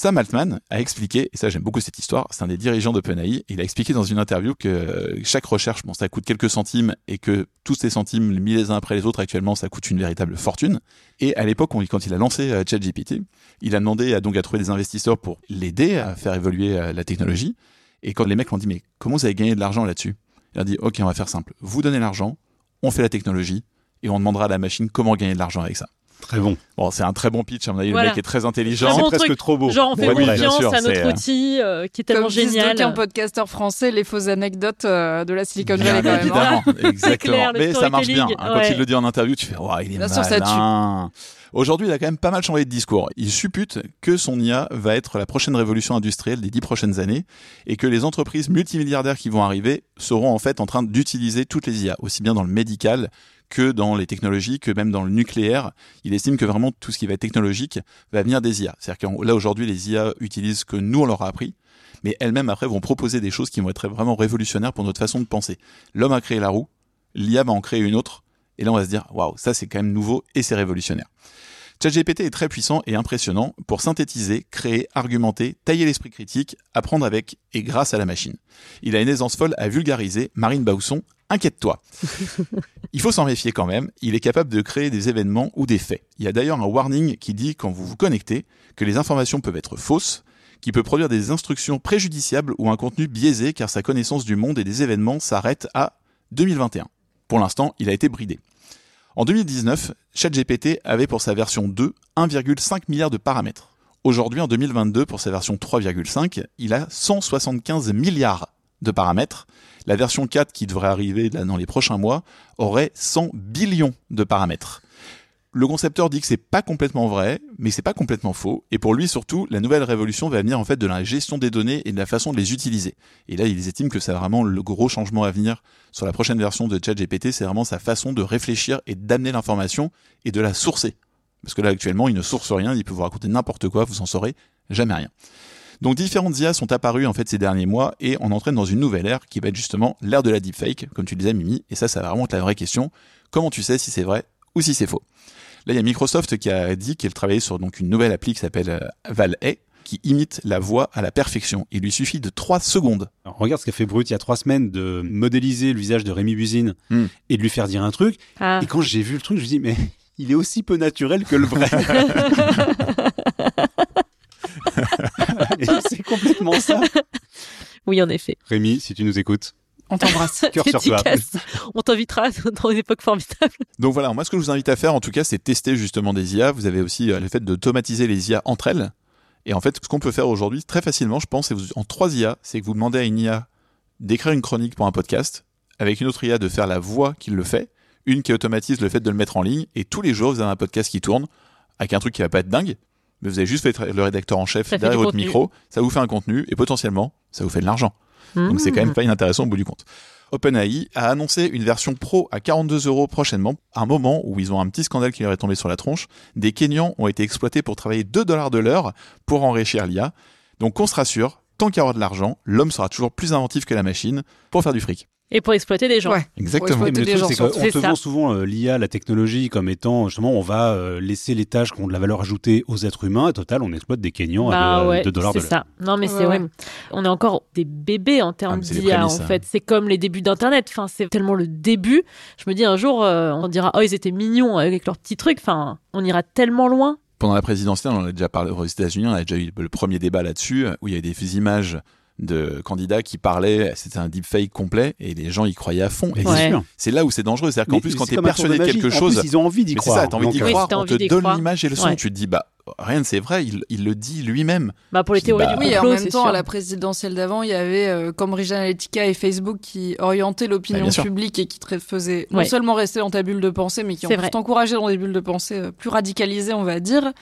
C: Sam Altman a expliqué, et ça j'aime beaucoup cette histoire, c'est un des dirigeants d'OpenAI, il a expliqué dans une interview que chaque recherche, bon ça coûte quelques centimes et que tous ces centimes mis les uns après les autres actuellement ça coûte une véritable fortune. Et à l'époque quand il a lancé euh, ChatGPT, il a demandé à, donc à trouver des investisseurs pour l'aider à faire évoluer euh, la technologie. Et quand les mecs l'ont dit mais comment vous avez gagné de l'argent là-dessus? Il a dit ok on va faire simple, vous donnez l'argent, on fait la technologie et on demandera à la machine comment gagner de l'argent avec ça.
A: Très bon.
C: Bon, c'est un très bon pitch, à mon avis,
B: Voilà.
C: le mec est très intelligent.
A: C'est
B: bon
A: presque
B: truc.
A: trop beau.
B: Genre, on fait
C: Ouais, oui,
B: confiance
C: sûr,
B: à notre
C: euh,
B: outil euh, qui est tellement
D: Comme
B: génial.
D: d'aucuns podcasteurs français, les fausses anecdotes euh, de la Silicon
C: Bien
D: Valley quand même.
C: évidemment, [LAUGHS] exactement.
B: clair,
C: Mais ça marche bien. hein. Quand
B: ouais.
C: il le dit en interview, tu fais, ouais, il est
D: Bien sûr, ça
C: malin. Aujourd'hui, il a quand même pas mal changé de discours. Il suppute que son IA va être la prochaine révolution industrielle des dix prochaines années et que les entreprises multimilliardaires qui vont arriver seront en fait en train d'utiliser toutes les IA, aussi bien dans le médical que dans les technologies, que même dans le nucléaire. Il estime que vraiment tout ce qui va être technologique va venir des IA. C'est-à-dire que là, aujourd'hui, les IA utilisent ce que nous, on leur a appris, mais elles-mêmes, après, vont proposer des choses qui vont être vraiment révolutionnaires pour notre façon de penser. L'homme a créé la roue, l'IA va en créer une autre, et là, on va se dire, waouh, ça, c'est quand même nouveau et c'est révolutionnaire. ChatGPT est très puissant et impressionnant pour synthétiser, créer, argumenter, tailler l'esprit critique, apprendre avec et grâce à la machine. Il a une aisance folle à vulgariser. Marine Bausson, inquiète-toi. [LAUGHS] Il faut s'en méfier quand même. Il est capable de créer des événements ou des faits. Il y a d'ailleurs un warning qui dit quand vous vous connectez que les informations peuvent être fausses, qui peut produire des instructions préjudiciables ou un contenu biaisé car sa connaissance du monde et des événements s'arrête à 2021. Pour l'instant, il a été bridé. En 2019, ChatGPT avait pour sa version 2 1,5 milliard de paramètres. Aujourd'hui, en 2022, pour sa version 3,5, il a 175 milliards de paramètres. La version 4, qui devrait arriver dans les prochains mois, aurait 100 billions de paramètres. Le concepteur dit que c'est pas complètement vrai, mais c'est pas complètement faux. Et pour lui, surtout, la nouvelle révolution va venir en fait de la gestion des données et de la façon de les utiliser. Et là, ils estiment que c'est vraiment le gros changement à venir sur la prochaine version de ChatGPT. C'est vraiment sa façon de réfléchir et d'amener l'information et de la sourcer. Parce que là, actuellement, il ne source rien. Il peut vous raconter n'importe quoi. Vous en saurez jamais rien. Donc différentes IA sont apparues en fait ces derniers mois et on entraîne dans une nouvelle ère qui va être justement l'ère de la deepfake, comme tu le disais Mimi, et ça, ça va vraiment être la vraie question. Comment tu sais si c'est vrai ou si c'est faux? Là, il y a Microsoft qui a dit qu'elle travaillait sur donc une nouvelle appli qui s'appelle euh, Val-A, qui imite la voix à la perfection. Il lui suffit de 3 secondes.
A: Alors, regarde ce qu'a fait Brut il y a trois semaines de modéliser le visage de Rémi Buzine
C: Hmm.
A: et de lui faire dire un truc.
B: Ah.
A: Et quand j'ai vu le truc, je me dis mais [LAUGHS] il est aussi peu naturel que le vrai. [LAUGHS] [LAUGHS] Et c'est complètement ça. [LAUGHS]
B: Oui, en effet.
A: Rémi, si tu nous écoutes,
D: On t'embrasse. [LAUGHS]
A: cœur sur toi.
B: On t'invitera dans une époque formidable.
C: Donc voilà, moi ce que je vous invite à faire en tout cas, c'est tester justement des IA. Vous avez aussi euh, le fait d'automatiser les IA entre elles. Et en fait, ce qu'on peut faire aujourd'hui très facilement, je pense, vous- en trois IA, c'est que vous demandez à une IA d'écrire une chronique pour un podcast, avec une autre IA de faire la voix qui le fait, une qui automatise le fait de le mettre en ligne, et tous les jours vous avez un podcast qui tourne, avec un truc qui va pas être dingue, mais vous avez juste fait le rédacteur en chef
B: Ça
C: derrière votre
B: contenu.
C: micro, ça vous fait un contenu, et potentiellement, ça vous fait de l'argent. Donc c'est quand même pas inintéressant au bout du compte. OpenAI a annoncé une version pro à 42 euros prochainement, à un moment où ils ont un petit scandale qui leur est tombé sur la tronche. Des Kenyans ont été exploités pour travailler 2 dollars de l'heure pour enrichir l'IA. Donc on se rassure, tant qu'il y aura de l'argent, l'homme sera toujours plus inventif que la machine pour faire du fric.
B: Et pour exploiter des gens.
D: Ouais.
C: Exactement.
A: Mais le
D: des
A: truc,
D: gens
A: c'est qu'on
B: C'est
A: te
B: ça.
A: vend souvent euh, l'IA, la technologie, comme étant justement, on va euh, laisser les tâches qui ont de la valeur ajoutée aux êtres humains. Et total, on exploite des Kenyans
B: Bah
A: à
B: ouais,
A: 2 dollars de
B: c'est
A: l'heure.
B: ça. Non, mais
D: Ouais,
B: c'est
D: ouais.
B: ouais. On est encore des bébés en
C: Ah,
B: termes
C: c'est les
B: d'IA, en
C: hein.
B: fait. C'est comme les débuts d'Internet. Enfin, c'est tellement le début. Je me dis un jour, euh, on dira, oh, ils étaient mignons avec leurs petits trucs. Enfin, on ira tellement loin.
C: Pendant la présidentielle, on en a déjà parlé aux États-Unis, on a déjà eu le premier débat là-dessus, où il y avait des images de candidats qui parlaient, c'était un deepfake complet, et les gens y croyaient à fond. Et
B: Ouais.
A: c'est sûr.
C: c'est là où c'est dangereux, c'est-à-dire qu'en plus,
A: c'est
C: quand tu es persuadé de quelque
A: En
C: chose,
A: plus, ils ont envie d'y croire.
C: ça, t'as envie d'y
A: euh,
B: Oui,
C: croire, on
B: envie
C: te
B: d'y
C: donne
B: croire.
C: l'image et le son,
B: Ouais.
C: tu te dis, bah, rien, c'est vrai, il, il le dit lui-même.
B: Bah, pour les théories
C: bah,
B: du
D: Oui,
B: complot,
D: en même temps,
B: sûr.
D: à la présidentielle d'avant, il y avait euh, Cambridge Analytica et Facebook qui orientaient l'opinion publique et qui te faisaient non seulement rester dans ta bulle de pensée, mais qui ont t'encouragé dans des bulles de pensée euh, plus radicalisées, on va dire.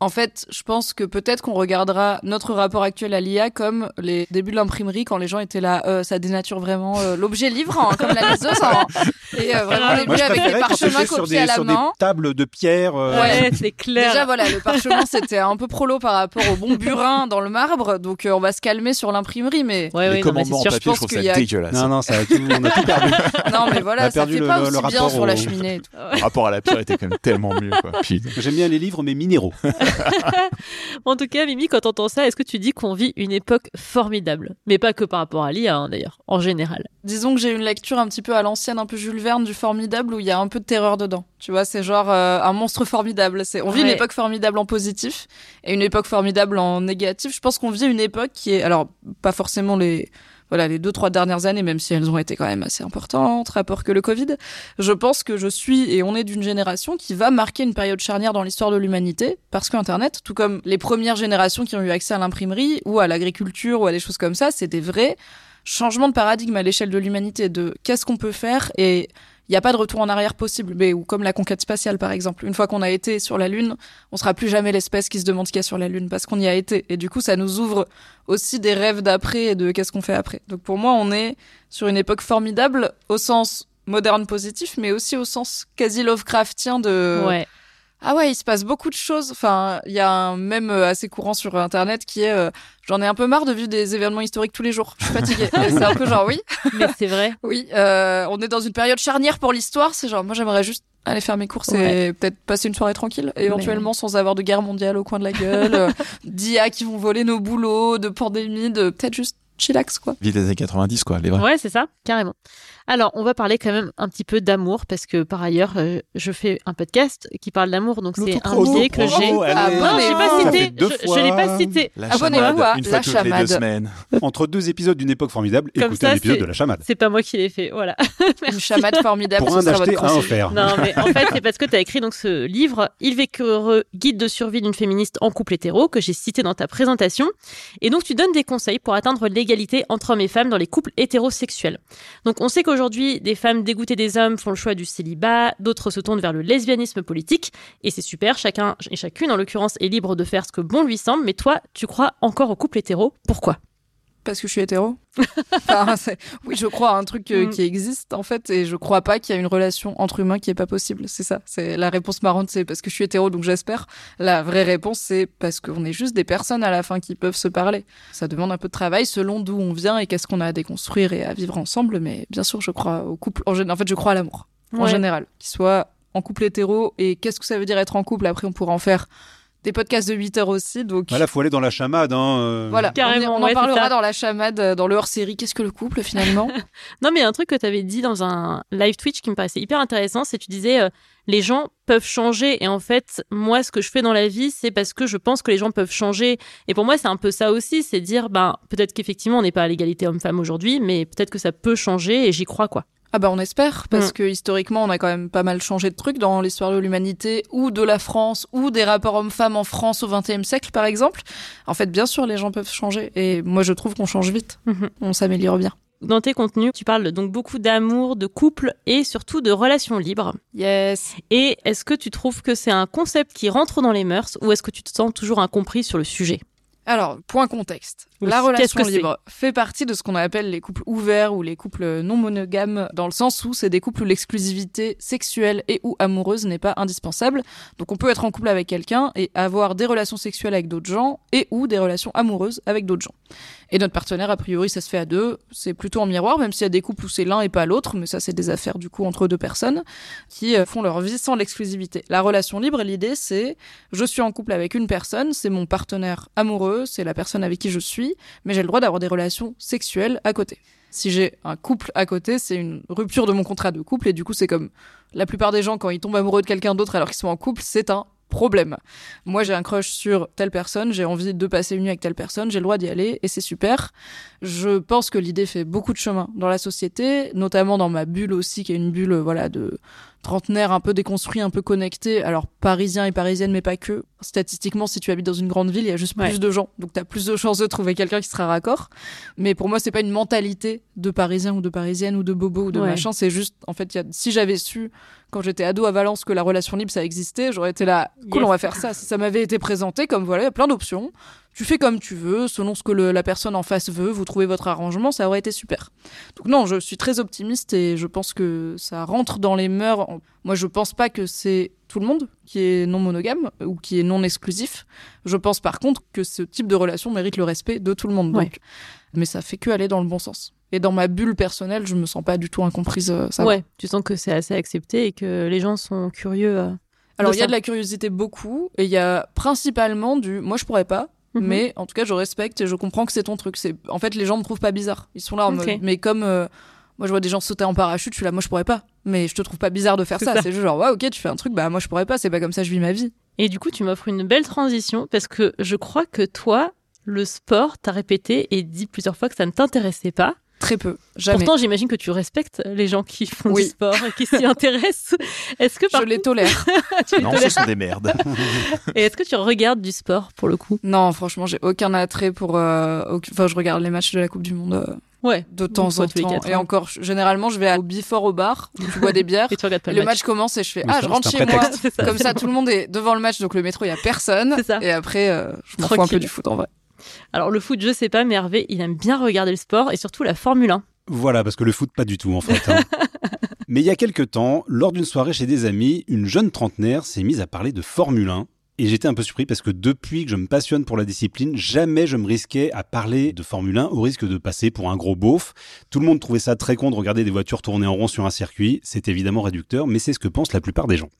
D: En fait, je pense que peut-être qu'on regardera notre rapport actuel à l'IA comme les débuts de l'imprimerie quand les gens étaient là, euh, ça dénature vraiment euh, l'objet livre, hein, comme la liseuse, hein. [LAUGHS] et euh, vraiment les
A: je
D: avec des parchemins copiés
A: des,
D: à la
A: sur des
D: main.
A: tables de pierre. euh,
B: Ouais, c'est clair.
D: Déjà voilà, le parchemin c'était un peu prolo par rapport au bon burin dans le marbre, donc euh, on va se calmer sur l'imprimerie, mais
B: Ouais,
C: les
B: ouais, non, mais c'est
C: commandements en
B: sûr.
C: papier, je
D: pense
C: trouve
D: qu'il
C: ça
D: y a-
C: dégueulasse.
A: Non, non, ça a tout, on a tout perdu. [LAUGHS]
D: non mais
A: On
D: voilà,
A: a
D: ça
A: perdu
D: fait
A: le-
D: pas
A: le-
D: aussi
A: le
D: bien
A: rapport
D: sur la cheminée.
C: Le rapport à la pierre était quand même tellement mieux.
A: J'aime bien les livres, mais minéraux. [LAUGHS] [LAUGHS]
B: En tout cas, Mimi, quand t'entends ça, est-ce que tu dis qu'on vit une époque formidable? Mais pas que par rapport à l'IA, hein, d'ailleurs, en général.
D: Disons que j'ai une lecture un petit peu à l'ancienne, un peu Jules Verne du formidable où il y a un peu de terreur dedans. Tu vois, c'est genre euh, un monstre formidable. C'est on vit une époque formidable en positif et une époque formidable en négatif. Je pense qu'on vit une époque qui est alors pas forcément les voilà les deux trois dernières années, même si elles ont été quand même assez importantes, rapport que le Covid, je pense que je suis et on est d'une génération qui va marquer une période charnière dans l'histoire de l'humanité parce qu'Internet, tout comme les premières générations qui ont eu accès à l'imprimerie ou à l'agriculture ou à des choses comme ça, c'est des vrais changements de paradigme à l'échelle de l'humanité de qu'est-ce qu'on peut faire et il n'y a pas de retour en arrière possible, mais ou comme la conquête spatiale par exemple. Une fois qu'on a été sur la Lune, on sera plus jamais l'espèce qui se demande ce qu'il y a sur la Lune parce qu'on y a été. Et du coup, ça nous ouvre aussi des rêves d'après et de qu'est-ce qu'on fait après. Donc pour moi, on est sur une époque formidable au sens moderne positif, mais aussi au sens quasi Lovecraftien de
B: Ouais.
D: Ah ouais, il se passe beaucoup de choses. Enfin, il y a un mème euh, assez courant sur Internet qui est euh, j'en ai un peu marre de vivre des événements historiques tous les jours. Je suis fatiguée. [LAUGHS] C'est un peu genre oui,
B: Mais c'est vrai. [LAUGHS]
D: oui. euh, on est dans une période charnière pour l'histoire. C'est genre moi j'aimerais juste aller faire mes courses et peut-être passer une soirée tranquille, éventuellement sans avoir de guerre mondiale au coin de la gueule, [LAUGHS] euh, d'IA qui vont voler nos boulots, de pandémie, de peut-être juste chillax quoi.
C: Vie des années 90, quoi, les vrais.
B: Ouais, c'est ça, carrément. Alors, on va parler quand même un petit peu d'amour parce que par ailleurs, euh, je fais un podcast qui parle d'amour, donc c'est un biais que j'ai.
D: Ah,
B: Non, j'ai pas cité. Je, je l'ai pas cité.
C: La
D: Abonnez-vous
C: chamade,
D: à La
C: les
D: Chamade.
C: semaines. [LAUGHS]
A: Entre deux épisodes d'une époque formidable,
B: Comme
A: écoutez
B: ça,
A: un épisode
B: c'est-
A: de la chamade.
B: C'est pas moi qui l'ai fait, voilà. [LAUGHS]
D: Une chamade formidable.
A: Pour
D: ce
A: un
D: votre
A: un offert.
B: Non, mais en fait, [LAUGHS] c'est parce que tu as écrit donc ce livre, Il vécureux, guide de survie d'une féministe en couple hétéro, que j'ai cité dans ta présentation. Et donc, tu donnes des conseils pour atteindre l'égalité entre hommes et femmes dans les couples hétérosexuels. Donc, on sait qu'aujourd'hui, des femmes dégoûtées des hommes font le choix du célibat, d'autres se tournent vers le lesbianisme politique. Et c'est super, chacun et chacune, en l'occurrence, est libre de faire ce que bon lui semble. Mais toi, tu crois encore au couple hétéro? Pourquoi?
D: Parce que je suis hétéro. Enfin, oui, je crois à un truc euh,
B: Mm.
D: qui existe en fait, et je crois pas qu'il y a une relation entre humains qui est pas possible. C'est ça. C'est la réponse marrante, c'est parce que je suis hétéro, donc j'espère. La vraie réponse, c'est parce qu'on est juste des personnes à la fin qui peuvent se parler. Ça demande un peu de travail selon d'où on vient et qu'est-ce qu'on a à déconstruire et à vivre ensemble. Mais bien sûr, je crois au couple. En, fait, je crois à l'amour en général, qu'il soit en couple hétéro. Et qu'est-ce que ça veut dire être en couple? Après, on pourra en faire des podcasts de 8 heures aussi. Donc
A: Voilà, faut aller dans la chamade. Hein, euh.
D: voilà,
B: Carrément,
D: on, on
B: ouais,
D: en parlera dans la chamade, euh, dans le hors-série. Qu'est-ce que le couple finalement? [LAUGHS]
B: Non, mais il y a un truc que tu avais dit dans un live Twitch qui me paraissait hyper intéressant, c'est que tu disais euh, les gens peuvent changer et en fait, moi ce que je fais dans la vie, c'est parce que je pense que les gens peuvent changer et pour moi, c'est un peu ça aussi, c'est dire ben peut-être qu'effectivement on n'est pas à l'égalité homme-femme aujourd'hui, mais peut-être que ça peut changer et j'y crois quoi.
D: Ah bah on espère, parce
B: Mm.
D: que historiquement on a quand même pas mal changé de trucs dans l'histoire de l'humanité, ou de la France, ou des rapports hommes-femmes en France au XXe siècle par exemple. En fait bien sûr les gens peuvent changer, et moi je trouve qu'on change vite,
B: Mhm.
D: on s'améliore bien.
B: Dans tes contenus, tu parles donc beaucoup d'amour, de couple et surtout de relations libres.
D: Yes.
B: Et est-ce que tu trouves que c'est un concept qui rentre dans les mœurs ou est-ce que tu te sens toujours incompris sur le sujet?
D: Alors, point contexte.
B: Oui,
D: la relation libre fait partie de ce qu'on appelle les couples ouverts ou les couples non monogames, dans le sens où c'est des couples où l'exclusivité sexuelle et ou amoureuse n'est pas indispensable. Donc on peut être en couple avec quelqu'un et avoir des relations sexuelles avec d'autres gens et ou des relations amoureuses avec d'autres gens. Et notre partenaire, a priori, ça se fait à deux. C'est plutôt en miroir, même s'il y a des couples où c'est l'un et pas l'autre, mais ça c'est des affaires du coup entre deux personnes qui euh, font leur vie sans l'exclusivité. La relation libre, l'idée c'est je suis en couple avec une personne, c'est mon partenaire amoureux, c'est la personne avec qui je suis, mais j'ai le droit d'avoir des relations sexuelles à côté. Si j'ai un couple à côté, c'est une rupture de mon contrat de couple et du coup c'est comme la plupart des gens quand ils tombent amoureux de quelqu'un d'autre alors qu'ils sont en couple, c'est un problème. Moi, j'ai un crush sur telle personne, j'ai envie de passer une nuit avec telle personne, j'ai le droit d'y aller et c'est super. Je pense que l'idée fait beaucoup de chemin dans la société, notamment dans ma bulle aussi, qui est une bulle, voilà, de trentenaire un peu déconstruit, un peu connecté. Alors, parisien et parisienne, mais pas que. Statistiquement, si tu habites dans une grande ville, il y a juste
B: Ouais.
D: plus de gens. Donc, t'as plus de chances de trouver quelqu'un qui sera raccord. Mais pour moi, c'est pas une mentalité de parisien ou de parisienne ou de bobo ou de
B: Ouais.
D: machin. C'est juste, en fait, y a, si j'avais su quand j'étais ado à Valence que la relation libre ça existait, j'aurais été là, cool,
B: Yes.
D: on va faire ça. Si ça m'avait été présenté comme voilà, il y a plein d'options. Tu fais comme tu veux, selon ce que le- la personne en face veut, vous trouvez votre arrangement, ça aurait été super. Donc non, je suis très optimiste et je pense que ça rentre dans les mœurs. Moi, je pense pas que c'est tout le monde qui est non monogame ou qui est non exclusif. Je pense par contre que ce type de relation mérite le respect de tout le monde. Donc.
B: Ouais.
D: Mais ça fait que aller dans le bon sens. Et dans ma bulle personnelle, je me sens pas du tout incomprise. euh, Ça va.
B: Ouais, tu sens que c'est assez accepté et que les gens sont curieux. euh,
D: Alors il y a de la curiosité beaucoup et il y a principalement du moi je pourrais pas
B: Mhm.
D: mais en tout cas je respecte et je comprends que c'est ton truc. C'est en fait les gens me trouvent pas bizarre. Ils sont là mais comme euh, moi je vois des gens sauter en parachute je suis là moi je pourrais pas. Mais je te trouve pas bizarre de faire ça.
B: ça.
D: c'est juste genre ouais OK tu fais un truc bah moi je pourrais pas. C'est pas comme ça que je vis ma vie.
B: Et du coup, tu m'offres une belle transition parce que je crois que toi, le sport, t'as répété et dit plusieurs fois que ça ne t'intéressait pas.
D: Très peu, jamais.
B: Pourtant, j'imagine que tu respectes les gens qui font
D: Oui.
B: du sport et qui s'y [LAUGHS] intéressent. Est-ce que par
D: je les tolère.
B: contre, [LAUGHS] tu les
C: Non,
B: tolères
C: ce sont des merdes. [LAUGHS]
B: Et est-ce que tu regardes du sport pour le coup?
D: Non, franchement, j'ai aucun attrait pour. euh, aucun- Enfin, je regarde les matchs de la Coupe du Monde euh,
B: Ouais.
D: de temps en temps.
B: quatre
D: Et encore, je- généralement, je vais au before au bar où tu bois des bières.
B: Et tu regardes pas le
D: le match commence et je fais
A: Mais
D: ah je rentre chez moi
B: ça,
D: comme ça
B: bon.
D: tout le monde est devant le match donc le métro il y a personne
B: C'est ça.
D: et après euh, je m'en fous un peu du foot en vrai
B: Alors le foot, je sais pas, mais Hervé, il aime bien regarder le sport et surtout la Formule 1.
A: Voilà, parce que le foot, pas du tout, en fait. hein. [LAUGHS] Mais il y a quelque temps, lors d'une soirée chez des amis, une jeune trentenaire s'est mise à parler de Formule 1. Et j'étais un peu surpris parce que depuis que je me passionne pour la discipline, jamais je me risquais à parler de Formule 1 au risque de passer pour un gros beauf. Tout le monde trouvait ça très con de regarder des voitures tourner en rond sur un circuit. C'est évidemment réducteur, mais c'est ce que pensent la plupart des gens.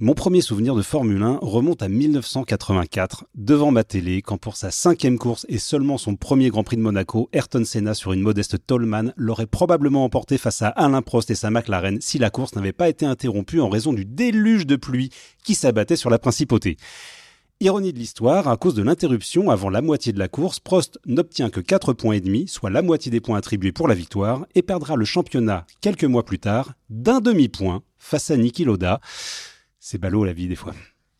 A: Mon premier souvenir de Formule 1 remonte à 1984, devant ma télé, quand pour sa cinquième course et seulement son premier Grand Prix de Monaco, Ayrton Senna sur une modeste Tollman l'aurait probablement emporté face à Alain Prost et sa McLaren si la course n'avait pas été interrompue en raison du déluge de pluie qui s'abattait sur la principauté. Ironie de l'histoire, à cause de l'interruption avant la moitié de la course, Prost n'obtient que 4 points et demi, soit la moitié des points attribués pour la victoire, et perdra le championnat quelques mois plus tard d'un demi-point face à Niki Loda. C'est ballot la vie des fois.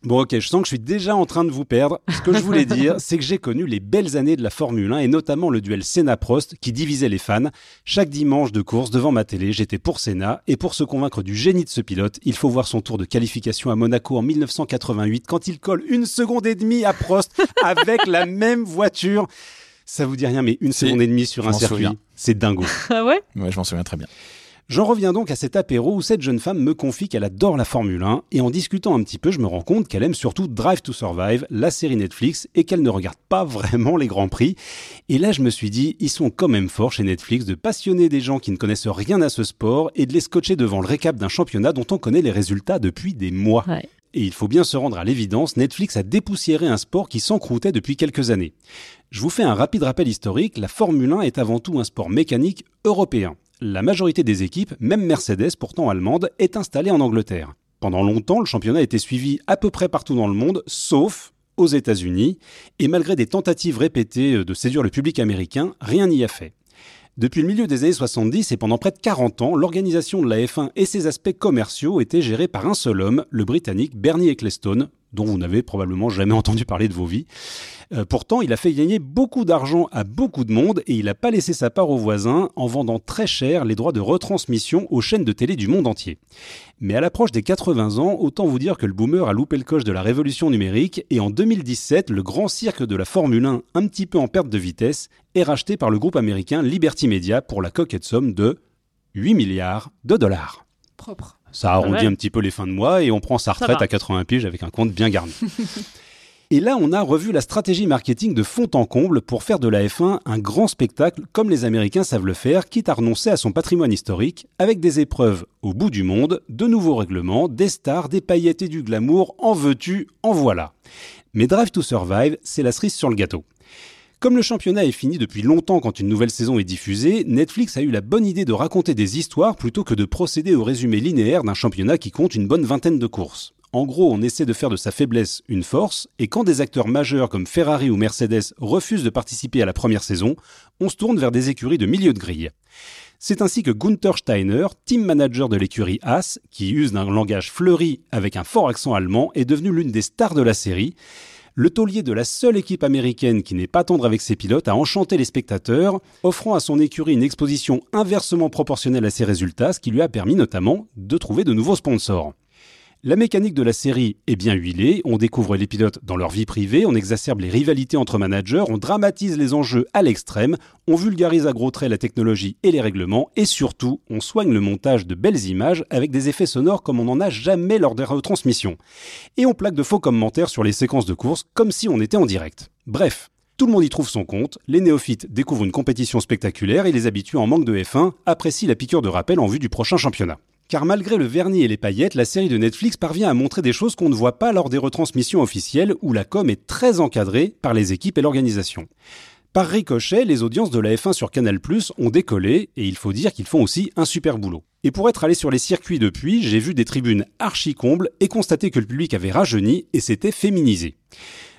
A: Bon ok, je sens que je suis déjà en train de vous perdre. Ce que je voulais [LAUGHS] dire, c'est que j'ai connu les belles années de la Formule 1 et notamment le duel Senna-Prost qui divisait les fans. Chaque dimanche de course devant ma télé, j'étais pour Senna et pour se convaincre du génie de ce pilote, il faut voir son tour de qualification à Monaco en 1988 quand il colle une seconde et demie à Prost avec la [LAUGHS] même voiture. Ça vous dit rien, mais une seconde et demie sur un circuit, c'est dingo.
B: Ah [LAUGHS] ouais
C: Ouais, je m'en souviens très bien.
A: J'en reviens donc à cet apéro où cette jeune femme me confie qu'elle adore la Formule 1 et en discutant un petit peu, je me rends compte qu'elle aime surtout Drive to Survive, la série Netflix, et qu'elle ne regarde pas [LAUGHS] vraiment les grands prix. Et là, je me suis dit, ils sont quand même forts chez Netflix de passionner des gens qui ne connaissent rien à ce sport et de les scotcher devant le récap d'un championnat dont on connaît les résultats depuis des mois.
B: Ouais.
A: Et il faut bien se rendre à l'évidence, Netflix a dépoussiéré un sport qui s'encroutait depuis quelques années. Je vous fais un rapide rappel historique, la Formule 1 est avant tout un sport mécanique européen. La majorité des équipes, même Mercedes, pourtant allemande, est installée en Angleterre. Pendant longtemps, le championnat était suivi à peu près partout dans le monde, sauf aux États-Unis, et malgré des tentatives répétées de séduire le public américain, rien n'y a fait. Depuis le milieu des années 70 et pendant près de 40 ans, l'organisation de la F1 et ses aspects commerciaux étaient gérés par un seul homme, le Britannique Bernie Ecclestone, dont vous n'avez probablement jamais entendu parler de vos vies. Euh, pourtant, il a fait gagner beaucoup d'argent à beaucoup de monde et il n'a pas laissé sa part aux voisins en vendant très cher les droits de retransmission aux chaînes de télé du monde entier. Mais à l'approche des 80 ans, autant vous dire que le boomer a loupé le coche de la révolution numérique et en 2017, le grand cirque de la Formule 1, un petit peu en perte de vitesse, est racheté par le groupe américain Liberty Media pour la coquette somme de 8 milliards de dollars.
D: propre
A: Ça arrondit un petit peu les fins de mois et on prend sa retraite à 80 piges avec un compte bien garni. [LAUGHS] et là, on a revu la stratégie marketing de fond en comble pour faire de la F1 un grand spectacle comme les Américains savent le faire, quitte à renoncer à son patrimoine historique avec des épreuves au bout du monde, de nouveaux règlements, des stars, des paillettes et du glamour, en veux-tu, en voilà. Mais Drive to Survive, c'est la cerise sur le gâteau. Comme le championnat est fini depuis longtemps quand une nouvelle saison est diffusée, Netflix a eu la bonne idée de raconter des histoires plutôt que de procéder au résumé linéaire d'un championnat qui compte une bonne vingtaine de courses. En gros, on essaie de faire de sa faiblesse une force, et quand des acteurs majeurs comme Ferrari ou Mercedes refusent de participer à la première saison, on se tourne vers des écuries de milieu de grille. C'est ainsi que Gunther Steiner, team manager de l'écurie Haas, qui use d'un langage fleuri avec un fort accent allemand, est devenu l'une des stars de la série. Le taulier de la seule équipe américaine qui n'est pas tendre avec ses pilotes a enchanté les spectateurs, offrant à son écurie une exposition inversement proportionnelle à ses résultats, ce qui lui a permis notamment de trouver de nouveaux sponsors. La mécanique de la série est bien huilée, on découvre les pilotes dans leur vie privée, on exacerbe les rivalités entre managers, on dramatise les enjeux à l'extrême, on vulgarise à gros traits la technologie et les règlements, et surtout, on soigne le montage de belles images avec des effets sonores comme on n'en a jamais lors des retransmissions. Et on plaque de faux commentaires sur les séquences de course comme si on était en direct. Bref, tout le monde y trouve son compte, les néophytes découvrent une compétition spectaculaire et les habitués en manque de F1 apprécient la piqûre de rappel en vue du prochain championnat. Car malgré le vernis et les paillettes, la série de Netflix parvient à montrer des choses qu'on ne voit pas lors des retransmissions officielles où la com est très encadrée par les équipes et l'organisation. Par ricochet, les audiences de la F1 sur Canal+, ont décollé, et il faut dire qu'ils font aussi un super boulot. Et pour être allé sur les circuits depuis, j'ai vu des tribunes archi combles et constaté que le public avait rajeuni et s'était féminisé.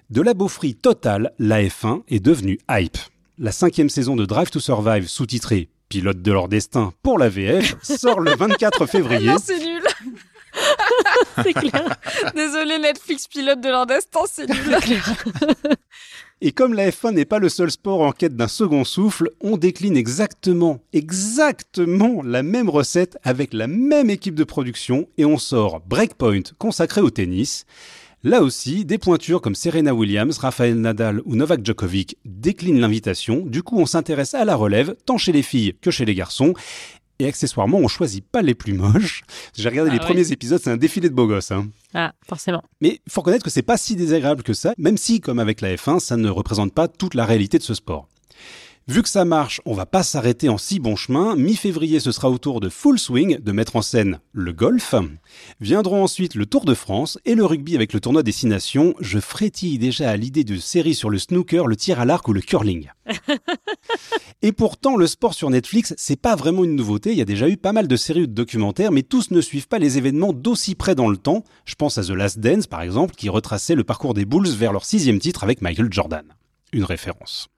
A: De la beaufrie totale, la F1 est devenue hype. La cinquième saison de Drive to Survive, sous-titrée Pilote de leur destin pour la VF, sort le 24 [LAUGHS] février.
D: Non, c'est nul. [LAUGHS]
B: C'est clair.
D: Désolé Netflix pilote de leur destin, c'est nul.
A: Et comme la F1 n'est pas le seul sport en quête d'un second souffle, on décline exactement, exactement la même recette avec la même équipe de production et on sort Breakpoint consacré au tennis. Là aussi, des pointures comme Serena Williams, Rafael Nadal ou Novak Djokovic déclinent l'invitation. Du coup, on s'intéresse à la relève, tant chez les filles que chez les garçons. Et accessoirement, on choisit pas les plus moches. [LAUGHS] J'ai regardé
B: Ah
A: les premiers épisodes, c'est un défilé de beaux gosses. Hein.
B: Ah, forcément.
A: Mais faut reconnaître que c'est pas si désagréable que ça, même si, comme avec la F1, ça ne représente pas toute la réalité de ce sport. Vu que ça marche, on va pas s'arrêter en si bon chemin. Mi-février, ce sera au tour de Full Swing de mettre en scène le golf. Viendront ensuite le Tour de France et le rugby avec le tournoi des Six Nations. Je frétille déjà à l'idée de séries sur le snooker, le tir à l'arc ou le curling. [LAUGHS] Et pourtant, le sport sur Netflix, c'est pas vraiment une nouveauté. Il y a déjà eu pas mal de séries ou de documentaires, mais tous ne suivent pas les événements d'aussi près dans le temps. Je pense à The Last Dance, par exemple, qui retraçait le parcours des Bulls vers leur sixième titre avec Michael Jordan. Une référence.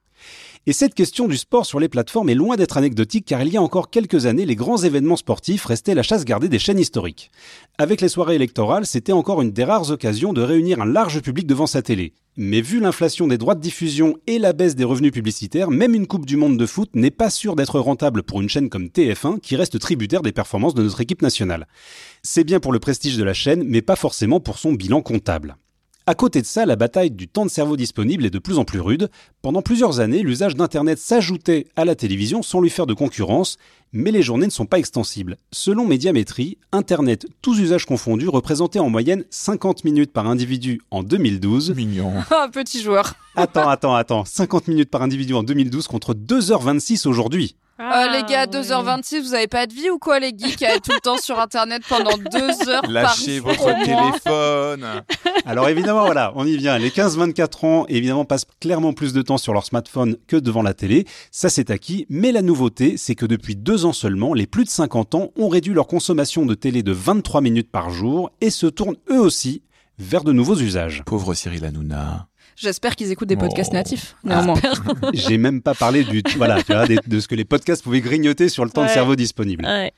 A: Et cette question du sport sur les plateformes est loin d'être anecdotique car il y a encore quelques années, les grands événements sportifs restaient la chasse gardée des chaînes historiques. Avec les soirées électorales, c'était encore une des rares occasions de réunir un large public devant sa télé. Mais vu l'inflation des droits de diffusion et la baisse des revenus publicitaires, même une Coupe du Monde de foot n'est pas sûre d'être rentable pour une chaîne comme TF1 qui reste tributaire des performances de notre équipe nationale. C'est bien pour le prestige de la chaîne, mais pas forcément pour son bilan comptable. À côté de ça, la bataille du temps de cerveau disponible est de plus en plus rude. Pendant plusieurs années, l'usage d'Internet s'ajoutait à la télévision sans lui faire de concurrence, mais les journées ne sont pas extensibles. Selon Médiamétrie, Internet, tous usages confondus, représentait en moyenne 50 minutes par individu en 2012.
C: Mignon. [LAUGHS]
D: Ah, petit joueur.
A: Attends, attends, attends. 50 minutes par individu en 2012 contre 2h26 aujourd'hui.
B: Ah,
D: Euh, les gars, 2h26, vous avez pas de vie ou quoi, les geeks, à être tout le temps sur Internet pendant 2 heures
C: Lâchez
D: par jour
C: votre téléphone.
A: Alors évidemment, voilà, on y vient. Les 15-24 ans, évidemment, passent clairement plus de temps sur leur smartphone que devant la télé. Ça, c'est acquis. Mais la nouveauté, c'est que depuis deux ans seulement, les plus de 50 ans ont réduit leur consommation de télé de 23 minutes par jour et se tournent eux aussi vers de nouveaux usages.
C: Pauvre Cyril Hanouna.
D: J'espère qu'ils écoutent des podcasts
C: Oh.
D: natifs, néanmoins. [LAUGHS]
A: J'ai même pas parlé du, voilà, tu vois, des- de ce que les podcasts pouvaient grignoter sur le temps de cerveau disponible.
B: Ouais.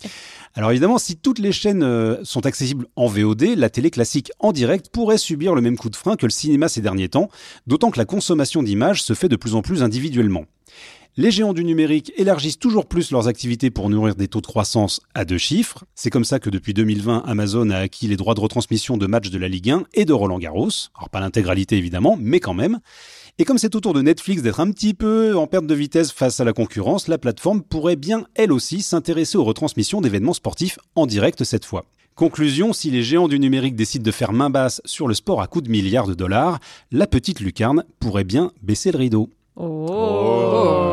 A: Alors évidemment, si toutes les chaînes euh, sont accessibles en VOD, la télé classique en direct pourrait subir le même coup de frein que le cinéma ces derniers temps, d'autant que la consommation d'images se fait de plus en plus individuellement. Les géants du numérique élargissent toujours plus leurs activités pour nourrir des taux de croissance à deux chiffres. C'est comme ça que depuis 2020, Amazon a acquis les droits de retransmission de matchs de la Ligue 1 et de Roland Garros. Alors pas l'intégralité évidemment, mais quand même. Et comme c'est au tour de Netflix d'être un petit peu en perte de vitesse face à la concurrence, la plateforme pourrait bien, elle aussi, s'intéresser aux retransmissions d'événements sportifs en direct cette fois. Conclusion, si les géants du numérique décident de faire main basse sur le sport à coups de milliards de dollars, la petite lucarne pourrait bien baisser le rideau.
B: Oh.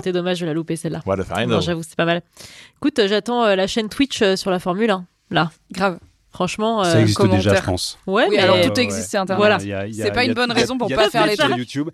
B: Été dommage de la louper celle-là.
C: Voilà, faire
B: Non, j'avoue, c'est pas mal. Écoute, euh, j'attends euh, la chaîne Twitch euh, sur la Formule 1. Là,
D: Grave.
B: franchement.
A: Ça existe
D: commentaire.
A: déjà, je pense.
B: Ouais,
D: Oui,
B: mais
D: alors tout existe
A: ouais.
D: Internet.
B: Voilà.
A: A- a-
D: C'est pas
A: a-
D: une bonne
A: a-
D: raison pour
A: a
D: pas faire les trucs.
A: YouTube.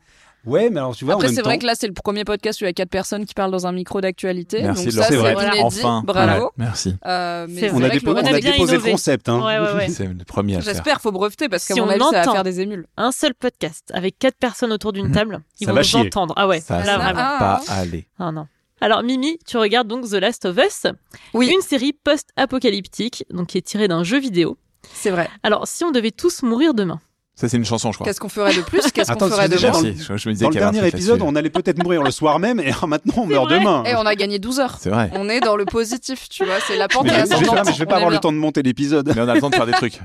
A: Ouais, mais alors tu vois,
D: Après, c'est vrai que là, c'est le premier podcast où il y a quatre personnes qui parlent dans un micro d'actualité.
C: Merci
D: donc ça, c'est inédit.
C: Enfin.
D: Bravo.
C: Ouais, merci.
D: Euh, mais
B: C'est
D: c'est
A: on a,
D: vrai
A: dépo-
D: que le
A: on a déposé le concept. Hein.
B: Ouais, ouais, ouais.
C: C'est le premier.
D: J'espère, faut breveter parce qu'à
B: Si
D: mon
B: on
D: avis, ça va faire des émules.
B: un seul podcast avec quatre personnes autour d'une
C: Mhm.
B: table, ils
A: Ça
B: vont nous
A: chier.
B: entendre. Ah ouais,
C: Ça,
B: là
C: va
D: Ah.
C: pas aller.
B: Non, non. Alors Mimi, tu regardes donc The Last of Us,
D: Oui,
B: une série post-apocalyptique, donc qui est tirée d'un jeu vidéo.
D: c'est vrai.
B: Alors si on devait tous mourir demain,
C: Ça, c'est une chanson, je crois.
D: Qu'est-ce qu'on ferait de plus Qu'est-ce qu'on
A: Attends,
D: ferait de
A: déjà
D: moins.
C: Je, je me disais
A: Dans le dernier épisode, on allait peut-être mourir le soir même, et [LAUGHS] maintenant on meurt
B: vrai.
A: demain.
D: Et on a gagné 12 heures.
C: C'est vrai.
D: On est dans le positif, tu vois. C'est la pente
A: Mais
D: est
A: je, je vais
D: ascendante.
A: pas, mais je vais pas
D: On est
A: avoir le temps de monter l'épisode.
C: Mais on a le temps de faire des trucs.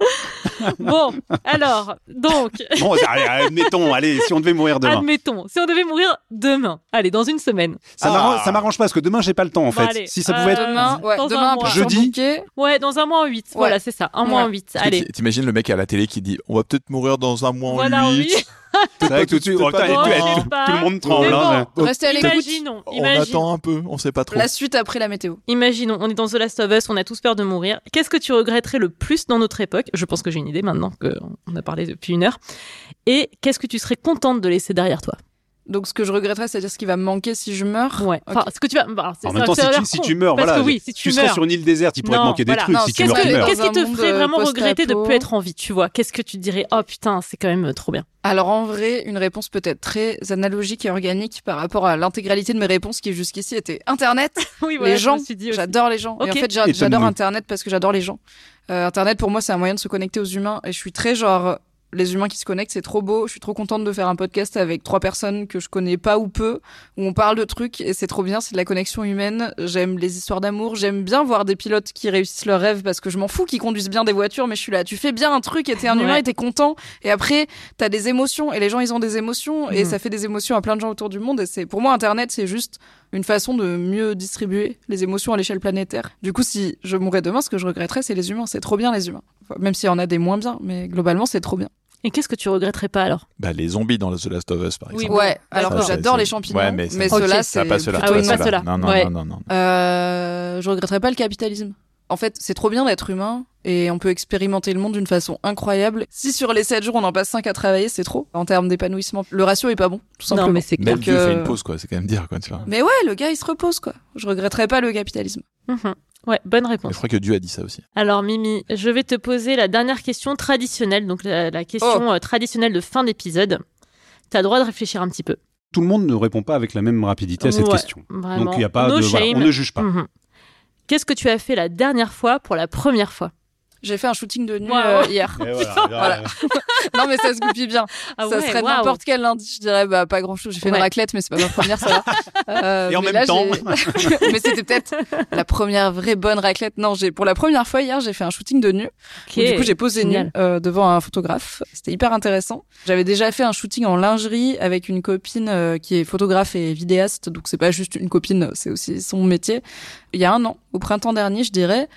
C: [LAUGHS]
B: Bon, alors, donc, [LAUGHS]
A: Bon, allez, admettons, allez, si on devait mourir demain.
B: admettons, si on devait mourir demain, allez, dans une semaine.
A: Ça
C: Ah.
A: m'arrange- pas parce que demain j'ai pas le temps en
B: Bon,
A: fait.
B: allez,
A: si ça
B: euh,
A: pouvait être.
D: Demain, ouais,
B: Dans
D: demain un
B: mois.
A: Jeudi.
B: Ouais, dans un mois en 8. Voilà, c'est ça, un mois
D: Ouais.
B: en 8.
C: Parce que
B: Allez.
C: T'imagines le mec à la télé qui dit On va peut-être mourir dans un mois en
B: Voilà,
C: huit.
B: oui. [LAUGHS]
A: C'est vrai que tout de suite, tout, tout le monde tremble.
B: Mais
A: hein.
B: bon.
D: Restez à l'écoute.
B: Imaginons,
C: On attend un peu, on sait pas trop.
D: La suite après la météo.
B: Imaginons, on est dans The Last of Us, on a tous peur de mourir. Qu'est-ce que tu regretterais le plus dans notre époque? Je pense que j'ai une idée maintenant qu'on a parlé depuis une heure. Et qu'est-ce que tu serais contente de laisser derrière toi?
D: Donc ce que je regretterais, c'est-à-dire ce qui va me manquer si je meurs.
B: Ouais. Enfin, ce que tu vas. bah, c'est-
A: En même temps, si tu, si meurs,
B: parce
A: voilà,
B: que oui, si tu
A: tu serais sur une île déserte, il pourrait te manquer des trucs
D: Non,
A: si tu
B: Qu'est-ce
A: meurs, tu
B: que-
A: meurs.
B: qu'est-ce qui te ferait
D: euh,
B: vraiment regretter de plus être en vie, tu vois? Qu'est-ce que tu te dirais? Oh putain, c'est quand même trop bien.
D: Alors en vrai, une réponse peut-être très analogique et organique par rapport à l'intégralité de mes réponses qui jusqu'ici étaient Internet. [LAUGHS]
B: Oui,
D: les gens, j'adore les gens. Et en fait, j'a- j'adore Internet parce que j'adore les gens. Euh, Internet, pour moi, c'est un moyen de se connecter aux humains. Et je suis très genre, les humains qui se connectent, c'est trop beau. Je suis trop contente de faire un podcast avec trois personnes que je connais pas ou peu, où on parle de trucs et c'est trop bien. C'est de la connexion humaine. J'aime les histoires d'amour. J'aime bien voir des pilotes qui réussissent leurs rêves parce que je m'en fous qu'ils conduisent bien des voitures, mais je suis là. Tu fais bien un truc et t'es un humain et t'es content. Et après, t'as des émotions et les gens, ils ont des émotions et
B: Mhm.
D: ça fait des émotions à plein de gens autour du monde. Et c'est, pour moi, Internet, c'est juste une façon de mieux distribuer les émotions à l'échelle planétaire. Du coup, si je mourrais demain, ce que je regretterais, c'est les humains. C'est trop bien, les humains. Enfin, même s'il y en a des moins bien, mais globalement, c'est trop bien.
B: Et qu'est-ce que tu regretterais pas alors?
C: Bah, les zombies dans The Last of Us, par
B: Oui,
C: exemple.
B: bon,
D: ouais, alors
C: Ça,
D: que j'adore les champignons.
C: Ouais,
D: mais
C: mais,
D: ceux-là,
B: Ok,
D: c'est.
C: Pas ceux-là.
B: Ah oui,
C: pas ceux-là. Non, non,
B: Ouais.
C: non, non, non.
D: Euh, je regretterais pas le capitalisme. En fait, c'est trop bien d'être humain et on peut expérimenter le monde d'une façon incroyable. Si sur les 7 jours on en passe 5 à travailler, c'est trop en termes d'épanouissement. Le ratio est pas bon, tout simplement.
B: Non, mais c'est
C: Même
D: Donc,
C: Dieu fait une pause, quoi. C'est quand même dire, quoi, tu vois.
D: Mais ouais, le gars il se repose quoi. Je regretterais pas le capitalisme.
B: Mhm. Ouais, bonne
C: Je
B: réponse.
C: crois que Dieu a dit ça aussi.
B: Alors Mimi, je vais te poser la dernière question traditionnelle, donc la, la question euh, traditionnelle de fin d'épisode. T'as le droit de réfléchir un petit peu.
A: Tout le monde ne répond pas avec la même rapidité à cette
B: Ouais,
A: question.
B: Vraiment.
A: Donc il y a pas
B: No
A: de voilà, on ne juge pas.
B: Mhm. Qu'est-ce que tu as fait la dernière fois pour la première fois?
D: J'ai fait un shooting de nuit
B: Wow.
D: euh, hier.
A: Et voilà, [LAUGHS]
D: Voilà. [LAUGHS] non mais ça se goupille bien.
B: Ah
D: ça
B: ouais,
D: serait n'importe quel lundi, je dirais bah pas grand chose. J'ai fait
B: Ouais.
D: une raclette, mais c'est pas ma première, ça va. [LAUGHS] Euh,
A: Et en
D: mais
A: même
D: là,
A: temps.
D: mais c'était peut-être la première vraie bonne raclette. Non, j'ai pour la première fois hier, j'ai fait un shooting de nu.
B: Ok.
D: où du coup, j'ai posé nu euh, devant un photographe. C'était hyper intéressant. J'avais déjà fait un shooting en lingerie avec une copine euh, qui est photographe et vidéaste, donc c'est pas juste une copine, c'est aussi son métier. Il y a un an, au printemps dernier, je dirais.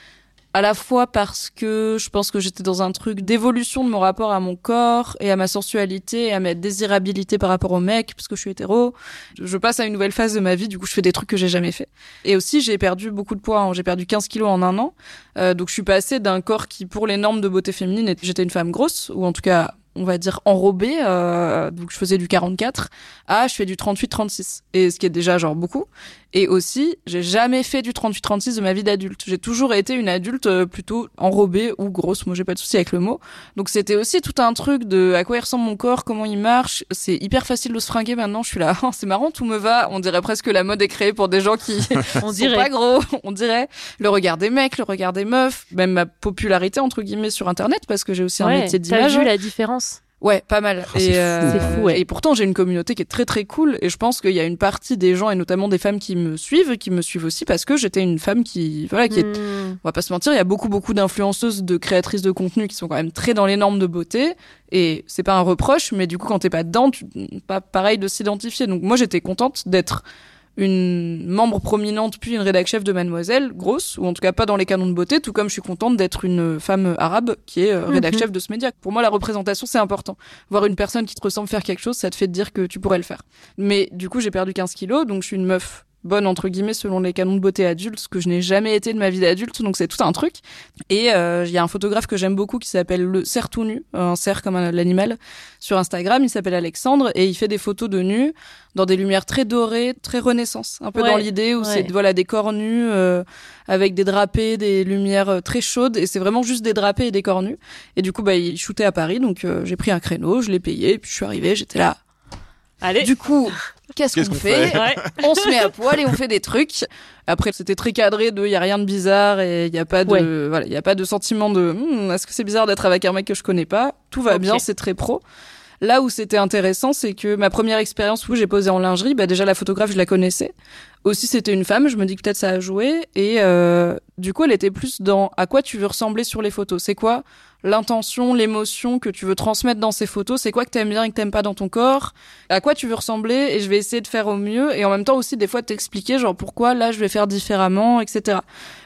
D: À la fois parce que je pense que j'étais dans un truc d'évolution de mon rapport à mon corps et à ma sensualité et à ma désirabilité par rapport au mec, parce que je suis hétéro. Je passe à une nouvelle phase de ma vie, du coup je fais des trucs que j'ai jamais fait. Et aussi j'ai perdu beaucoup de poids, hein. j'ai perdu 15 kilos en un an. Euh, donc je suis passée d'un corps qui, pour les normes de beauté féminine, j'étais une femme grosse, ou en tout cas, on va dire enrobée, euh, donc je faisais du 44, à je fais du 38-36, et ce qui est déjà genre beaucoup. Et aussi, j'ai jamais fait du 38-36 de ma vie d'adulte. J'ai toujours été une adulte euh, plutôt enrobée ou grosse, moi j'ai pas de souci avec le mot. Donc c'était aussi tout un truc de à quoi il ressemble mon corps, comment il marche. C'est hyper facile de se fringuer maintenant, je suis là, [LAUGHS] c'est marrant, tout me va. On dirait presque la mode est créée pour des gens qui [LAUGHS] [LAUGHS]
B: On
D: sont
B: dirait.
D: pas gros, on dirait. Le regard des mecs, le regard des meufs, même ma popularité entre guillemets sur internet parce que j'ai aussi un métier
B: T'as
D: d'image.
B: vu la différence
D: Ouais, pas mal.
A: C'est
D: et,
A: fou.
D: euh,
B: C'est fou, ouais.
D: et pourtant, j'ai une communauté qui est très très cool. Et je pense qu'il y a une partie des gens, et notamment des femmes qui me suivent, qui me suivent aussi parce que j'étais une femme qui, voilà, qui est
B: Hmm.
D: on va pas se mentir, il y a beaucoup beaucoup d'influenceuses, de créatrices de contenu qui sont quand même très dans les normes de beauté et c'est pas un reproche, mais du coup quand t'es pas dedans, tu, pas pareil de s'identifier. Donc moi j'étais contente d'être une membre prominente puis une rédac chef de Mademoiselle, grosse ou en tout cas pas dans les canons de beauté, tout comme je suis contente d'être une femme arabe qui est euh, rédac
B: Mhm.
D: chef de ce média. Pour moi la représentation c'est important. Voir une personne qui te ressemble faire quelque chose, ça te fait te dire que tu pourrais le faire. Mais du coup j'ai perdu 15 kilos, donc je suis une meuf bonne entre guillemets selon les canons de beauté adultes, ce que je n'ai jamais été de ma vie d'adulte, donc c'est tout un truc. Et euh, il y a un photographe que j'aime beaucoup qui s'appelle le cerf tout nu, un cerf comme un- l'animal, sur Instagram. Il s'appelle Alexandre et il fait des photos de nus dans des lumières très dorées, très renaissance, un peu
B: Ouais,
D: dans l'idée où
B: ouais.
D: c'est voilà des corps nus euh, avec des drapés, des lumières euh, très chaudes et c'est vraiment juste des drapés et des corps nus. Et du coup bah il shootait à Paris, donc euh, j'ai pris un créneau, je l'ai payé, puis je suis arrivée, j'étais là.
B: Allez.
D: Du coup, qu'est-ce qu'on fait,
C: fait
B: Ouais.
D: on se met à poil et on fait des trucs. Après, c'était très cadré de, il y a rien de bizarre et il y a pas de,
B: Ouais.
D: voilà, il y a pas de sentiment de, Hmm, est-ce que c'est bizarre d'être avec un mec que je connais pas? Tout va bien, c'est très pro. Là où c'était intéressant, c'est que ma première expérience où j'ai posé en lingerie, bah déjà la photographe, je la connaissais. Aussi, c'était une femme. Je me dis que peut-être ça a joué. Et euh, du coup, elle était plus dans à quoi tu veux ressembler sur les photos? C'est quoi l'intention, l'émotion que tu veux transmettre dans ces photos? C'est quoi que t'aimes bien et que t'aimes pas dans ton corps? À quoi tu veux ressembler? Et je vais essayer de faire au mieux. Et en même temps aussi, des fois, t'expliquer genre pourquoi là, je vais faire différemment, etc.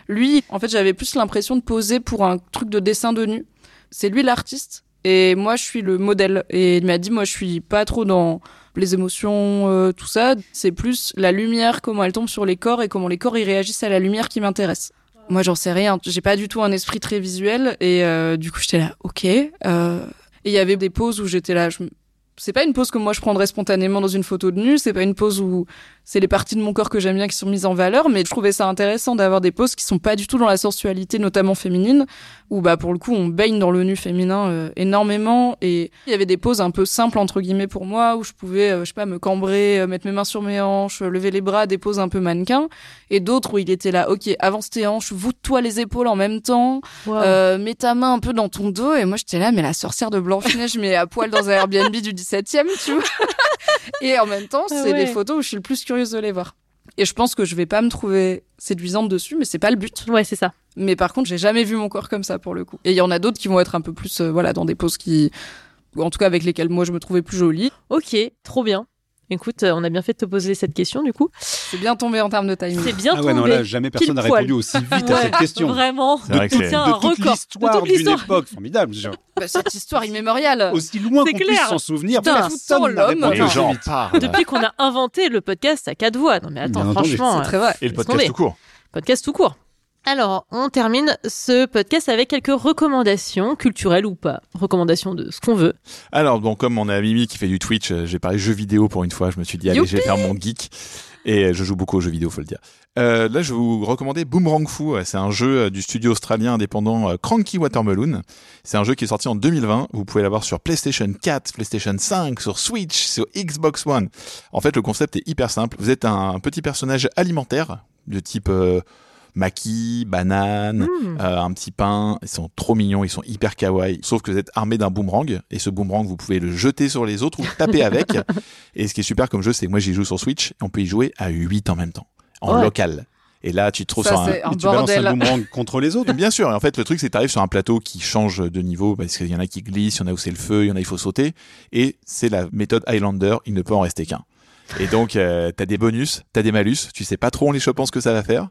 D: Lui, en fait, j'avais plus l'impression de poser pour un truc de dessin de nu. C'est lui l'artiste. Et moi, je suis le modèle. Et il m'a dit, moi, je suis pas trop dans les émotions, euh, tout ça. C'est plus la lumière, comment elle tombe sur les corps et comment les corps y réagissent à la lumière qui m'intéresse. Moi, j'en sais rien. J'ai pas du tout un esprit très visuel. Et euh, du coup, j'étais là, ok. Euh... Et il y avait des pauses où j'étais là, c'est pas une pose que moi je prendrais spontanément dans une photo de nu, c'est pas une pose où c'est les parties de mon corps que j'aime bien qui sont mises en valeur, mais je trouvais ça intéressant d'avoir des poses qui sont pas du tout dans la sensualité, notamment féminine, où bah pour le coup on baigne dans le nu féminin euh, énormément, et il y avait des poses un peu simples entre guillemets pour moi, où je pouvais, euh, je sais pas, me cambrer, euh, mettre mes mains sur mes hanches, lever les bras, des poses un peu mannequin, et d'autres où il était là, ok, avance tes hanches, voûte-toi les épaules en même temps,
B: Wow.
D: mets ta main un peu dans ton dos, et moi j'étais là, mais la sorcière de Blanche-Neige, mais à poil dans un Airbnb du 17e, tu vois. [LAUGHS] Et en même temps,
B: Ah
D: c'est
B: ouais.
D: les photos où je suis le plus curieuse de les voir. Et je pense que je vais pas me trouver séduisante dessus, mais c'est pas le but.
B: Ouais, c'est ça.
D: Mais par contre, j'ai jamais vu mon corps comme ça pour le coup. Et il y en a d'autres qui vont être un peu plus, euh, voilà, dans des poses qui, en tout cas avec lesquelles moi je me trouvais plus jolie.
B: Ok, trop bien. Écoute, euh, on a bien fait de te poser cette question du coup.
D: C'est bien tombé en termes de timing.
B: C'est bien
A: Ah ouais, non,
B: tombé.
A: là, jamais personne n'a répondu aussi vite à cette [LAUGHS] question.
B: Vraiment.
C: C'est vrai que
B: un
A: toute
B: record.
A: l'histoire
B: De toute
A: d'une
B: l'histoire.
A: époque formidable. genre.
D: Bah, cette histoire immémoriale.
A: Aussi loin qu'on puisse s'en souvenir,
D: Putain,
A: personne n'a
D: l'homme.
A: répondu
C: gens.
B: Depuis qu'on a inventé le podcast à quatre voix. Non mais attends,
A: Bien
B: franchement,
D: C'est très vrai.
C: Et le podcast tout court.
B: podcast tout court. Alors, on termine ce podcast avec quelques recommandations, culturelles ou pas. Recommandations de ce qu'on veut.
C: Alors, bon, comme on a Mimi qui fait du Twitch, euh, j'ai parlé jeux vidéo pour une fois. Je me suis dit, allez, je vais faire mon geek. Et euh, je joue beaucoup aux jeux vidéo, faut le dire. Euh, là, je vais vous recommander Boomerang Fu. C'est un jeu du studio australien indépendant Cranky Watermelon. C'est un jeu qui est sorti en 2020. Vous pouvez l'avoir sur PlayStation 4, PlayStation 5, sur Switch, sur Xbox One. En fait, le concept est hyper simple. Vous êtes un petit personnage alimentaire de type euh, maquis, banane,
B: Hmm.
C: euh, un petit pain. Ils sont trop mignons, ils sont hyper kawaii. Sauf que vous êtes armé d'un boomerang et ce boomerang, vous pouvez le jeter sur les autres ou taper avec. [LAUGHS] et ce qui est super comme jeu, c'est que moi j'y joue sur Switch et on peut y jouer à 8 en même temps, en
B: Ouais.
C: local. Et là, tu te trouves
D: Ça,
C: sur un,
A: tu balances un boomerang contre les autres. [LAUGHS]
C: Bien sûr, et en fait le truc c'est que tu arrives sur un plateau qui change de niveau parce qu'il y en a qui glissent, il y en a où c'est le feu, il y en a il faut sauter et c'est la méthode Highlander, il ne peut en rester qu'un. Et donc euh, t'as des bonus, t'as des malus, tu sais pas trop en les chopant ce que ça va faire.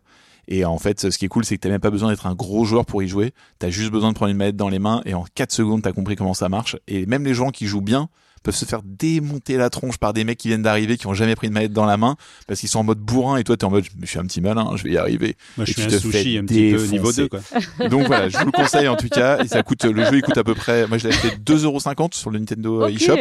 C: Et en fait, ce qui est cool, c'est que t'as même pas besoin d'être un gros joueur pour y jouer. T'as juste besoin de prendre une manette dans les mains et en 4 secondes, t'as compris comment ça marche. Et même les gens qui jouent bien peuvent se faire démonter la tronche par des mecs qui viennent d'arriver, qui ont jamais pris une manette dans la main, parce qu'ils sont en mode bourrin et toi t'es en mode, je suis un petit malin, je vais y arriver.
A: Moi, je
C: Et
A: suis
C: tu
A: un
C: te
A: sushi
C: fais
A: un petit peu niveau 2, quoi. [LAUGHS]
C: Donc voilà, je vous le conseille en tout cas. Et ça coûte, le jeu il coûte à peu près, moi je l'ai acheté 2,50€ sur le Nintendo
B: Ok.
C: eShop.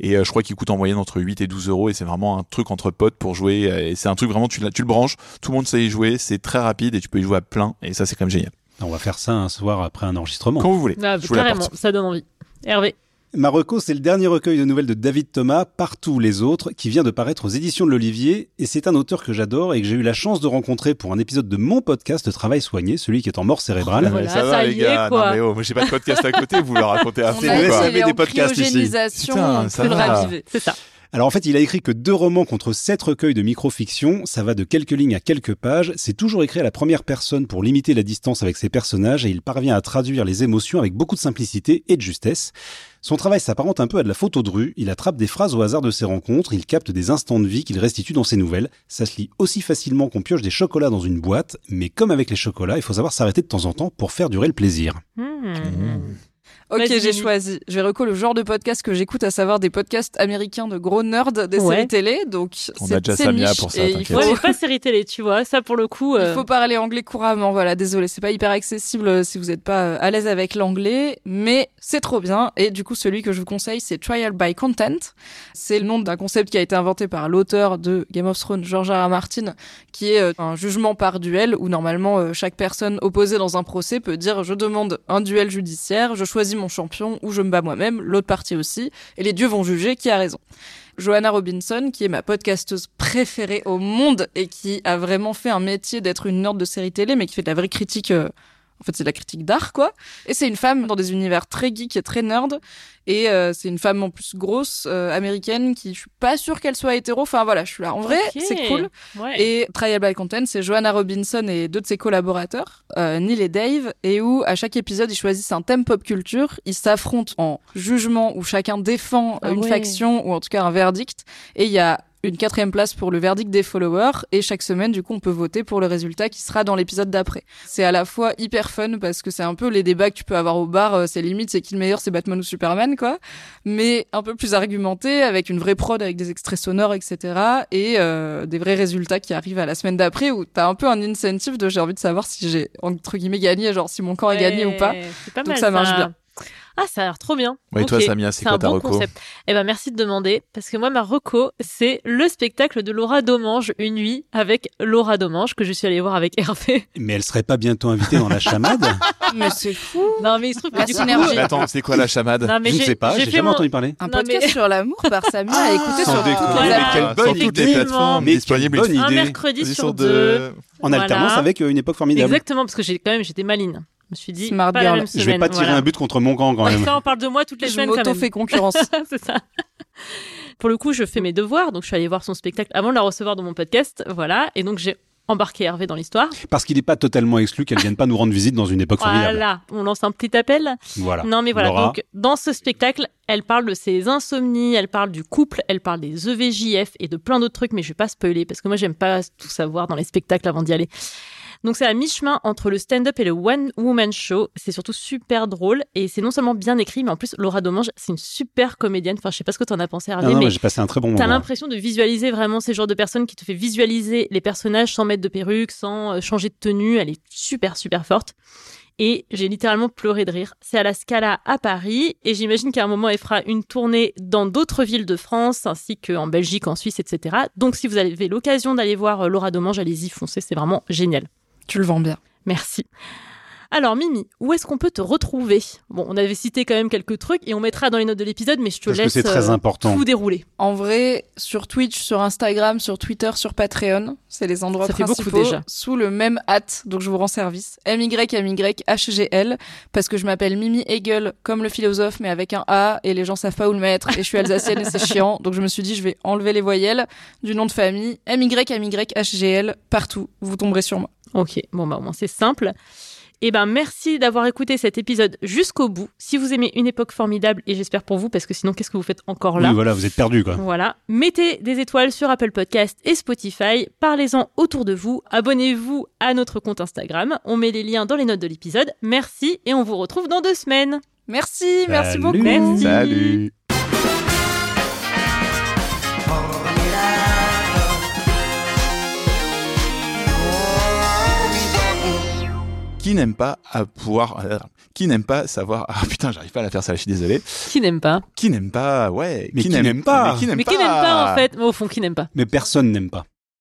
C: Et euh, je crois qu'il coûte en moyenne entre 8 et 12 euros. Et c'est vraiment un truc entre potes pour jouer. euh, Et c'est un truc vraiment, tu, le branches, tout le monde sait y jouer, c'est très rapide et tu peux y jouer à plein. Et ça c'est quand même génial.
A: On va faire ça un soir après un enregistrement.
C: Quand vous voulez.
B: Ah,
C: je vous
B: carrément, ça donne envie. Hervé.
A: Marocco, c'est le dernier recueil de nouvelles de David Thomas, Partout les autres, qui vient de paraître aux éditions de l'Olivier. Et c'est un auteur que j'adore et que j'ai eu la chance de rencontrer pour un épisode de mon podcast Travail soigné, celui qui est en mort cérébrale.
B: Voilà,
C: Ouais, ça va
B: ça
C: les
B: y est,
C: gars.
B: quoi.
C: Non mais oh, moi j'ai pas de podcast à côté, vous le racontez à
D: On
C: fond
D: a
A: vrai,
C: quoi.
A: ça
D: essayé
A: avait des podcasts ici.
C: Putain, ça va.
B: C'est ça.
A: Alors en fait, il a écrit que deux romans contre sept recueils de micro-fiction. Ça va de quelques lignes à quelques pages. C'est toujours écrit à la première personne pour limiter la distance avec ses personnages et il parvient à traduire les émotions avec beaucoup de simplicité et de justesse. Son travail s'apparente un peu à de la photo de rue. Il attrape des phrases au hasard de ses rencontres. Il capte des instants de vie qu'il restitue dans ses nouvelles. Ça se lit aussi facilement qu'on pioche des chocolats dans une boîte. Mais comme avec les chocolats, il faut savoir s'arrêter de temps en temps pour faire durer le plaisir.
B: Hmm.
D: Ok, j'ai choisi. Je vais reco le genre de podcast que j'écoute, à savoir des podcasts américains de gros nerds des
B: Ouais.
D: séries télé. Donc,
C: On
D: c'est
C: a déjà
D: c'est
C: Samia pour ça,
D: il faut,
B: Ouais, pas série télé, tu vois. Ça, pour le coup. euh,
D: il faut parler anglais couramment. Voilà, désolé, c'est pas hyper accessible euh, si vous n'êtes pas euh, à l'aise avec l'anglais, mais c'est trop bien. Et du coup, celui que je vous conseille, c'est Trial by Content. C'est le nom d'un concept qui a été inventé par l'auteur de Game of Thrones, George R. R. Martin, qui est euh, un jugement par duel où normalement euh, chaque personne opposée dans un procès peut dire je demande un duel judiciaire, je choisis mon champion ou je me bats moi-même, l'autre partie aussi, et les dieux vont juger qui a raison. Johanna Robinson, qui est ma podcasteuse préférée au monde et qui a vraiment fait un métier d'être une nerd de série télé, mais qui fait de la vraie critique. En fait, c'est de la critique d'art, quoi. Et c'est une femme dans des univers très geek et très nerd. Et euh, c'est une femme en plus grosse, euh, américaine, qui je suis pas sûre qu'elle soit hétéro. Enfin voilà, je suis là. En vrai, c'est cool.
B: Ouais.
D: Et Trial by Content, c'est Johanna Robinson et deux de ses collaborateurs, euh, Neil et Dave, et où à chaque épisode ils choisissent un thème pop culture, ils s'affrontent en jugement où chacun défend
B: Ah
D: une
B: ouais.
D: faction ou en tout cas un verdict, et il y a une quatrième place pour le verdict des followers et chaque semaine du coup on peut voter pour le résultat qui sera dans l'épisode d'après. C'est à la fois hyper fun parce que c'est un peu les débats que tu peux avoir au bar, euh, c'est limite c'est qui le meilleur c'est Batman ou Superman quoi, mais un peu plus argumenté avec une vraie prod avec des extraits sonores etc et euh, des vrais résultats qui arrivent à la semaine d'après où t'as un peu un incentive de j'ai envie de savoir si j'ai entre guillemets gagné genre si mon camp a gagné ou pas. Donc ça marche bien.
B: Ah, ça a l'air trop bien.
C: Ouais, et toi, Samia, c'est
B: un
C: quoi ta
B: bon
C: reco
B: concept. Eh ben, merci de demander, parce que moi, ma reco, c'est le spectacle de Laura Domange, une nuit avec Laura Domange, que je suis allée voir avec Hervé.
A: Mais elle serait pas bientôt invitée dans la chamade? [LAUGHS]
D: Mais c'est fou.
B: Non, mais il se trouve que
D: La
B: du coup,
D: synergie.
C: Mais attends, c'est quoi la chamade?
B: Non, mais
A: Je sais pas,
B: j'ai
A: jamais
B: mon-
A: entendu parler.
D: Un
B: Non,
D: podcast
B: mais-
D: sur l'amour par Samia à écouter
A: sans
D: sur
B: quelle
A: bonne
C: sur toutes les
B: idée.
C: plateformes
A: Mais
C: disponibles.
A: bonne
B: Un
A: idée.
B: mercredi sur deux.
C: de-
A: En alternance avec euh, une époque formidable.
B: Exactement, parce que j'ai quand même, j'étais maline. Je me suis dit,
D: Smart
B: pas la
A: Je vais pas tirer
B: voilà.
A: un but contre mon camp quand même.
B: Ça, on parle de moi toutes les
D: Je
B: semaines quand
D: m'auto
B: même.
D: fais concurrence. [LAUGHS]
B: c'est ça. Pour le coup, je fais mes devoirs, donc je suis allée voir son spectacle avant de la recevoir dans mon podcast, voilà, et donc j'ai embarqué Hervé dans l'histoire.
A: Parce qu'il n'est pas totalement exclu qu'elle vienne pas nous rendre visite dans une époque formidable.
B: Voilà, on lance un petit appel.
A: Voilà.
B: Non, mais voilà,
A: Laura.
B: donc dans ce spectacle, elle parle de ses insomnies, elle parle du couple, elle parle des EVJF et de plein d'autres trucs, mais je vais pas spoiler parce que moi j'aime pas tout savoir dans les spectacles avant d'y aller. Donc c'est à mi-chemin entre le stand-up et le one-woman show. C'est surtout super drôle et c'est non seulement bien écrit, mais en plus Laura Domange, c'est une super comédienne. Enfin, je sais pas ce que t'en as pensé, Hervé,
A: non,
B: mais
A: mais j'ai passé un très bon
B: T'as
A: moment.
B: l'impression de visualiser vraiment ces genres de personnes qui te fait visualiser les personnages sans mettre de perruque, sans euh, changer de tenue. Elle est super, super forte. Et j'ai littéralement pleuré de rire. C'est à la Scala à Paris. Et j'imagine qu'à un moment, elle fera une tournée dans d'autres villes de France, ainsi qu'en Belgique, en Suisse, etc. Donc si vous avez l'occasion d'aller voir euh, Laura Domange, allez-y, foncez. C'est vraiment génial.
D: Tu le vends bien.
B: Merci. Alors Mimi, où est-ce qu'on peut te retrouver? Bon, on avait cité quand même quelques trucs et on mettra dans les notes de l'épisode, mais je te
A: Parce que
B: laisse
A: c'est très
B: euh,
A: important.
B: tout dérouler.
D: En vrai, sur Twitch, sur Instagram, sur Twitter, sur Patreon, c'est les endroits
B: Ça fait beaucoup
D: principaux
B: déjà.
D: sous le même hâte, donc je vous rends service. M Y M Y H G L parce que je m'appelle Mimi Hegel comme le philosophe mais avec un A et les gens savent pas où le mettre et je suis alsacienne et c'est [LAUGHS] chiant. Donc je me suis dit je vais enlever les voyelles du nom de famille M Y M Y H G L partout, vous tomberez sur moi.
B: Ok, bon bah au moins c'est simple. Eh ben merci d'avoir écouté cet épisode jusqu'au bout. Si vous aimez une époque formidable, et j'espère pour vous, parce que sinon qu'est-ce que vous faites encore là?
A: Oui, voilà, vous êtes perdu quoi.
B: Voilà. Mettez des étoiles sur Apple Podcast et Spotify. Parlez-en autour de vous. Abonnez-vous à notre compte Instagram. On met les liens dans les notes de l'épisode. Merci et on vous retrouve dans deux semaines.
D: Merci, merci beaucoup.
B: Merci.
C: Salut. Qui n'aime pas à pouvoir, euh, qui n'aime pas savoir, ah putain, j'arrive pas à la faire ça, je suis désolé.
B: Qui n'aime pas
C: Qui n'aime pas, ouais.
A: Mais qui n'aime pas.
C: Mais qui n'aime
B: Mais
C: pas.
B: qui n'aime pas en fait Mais Au fond, qui n'aime pas
A: Mais personne n'aime pas.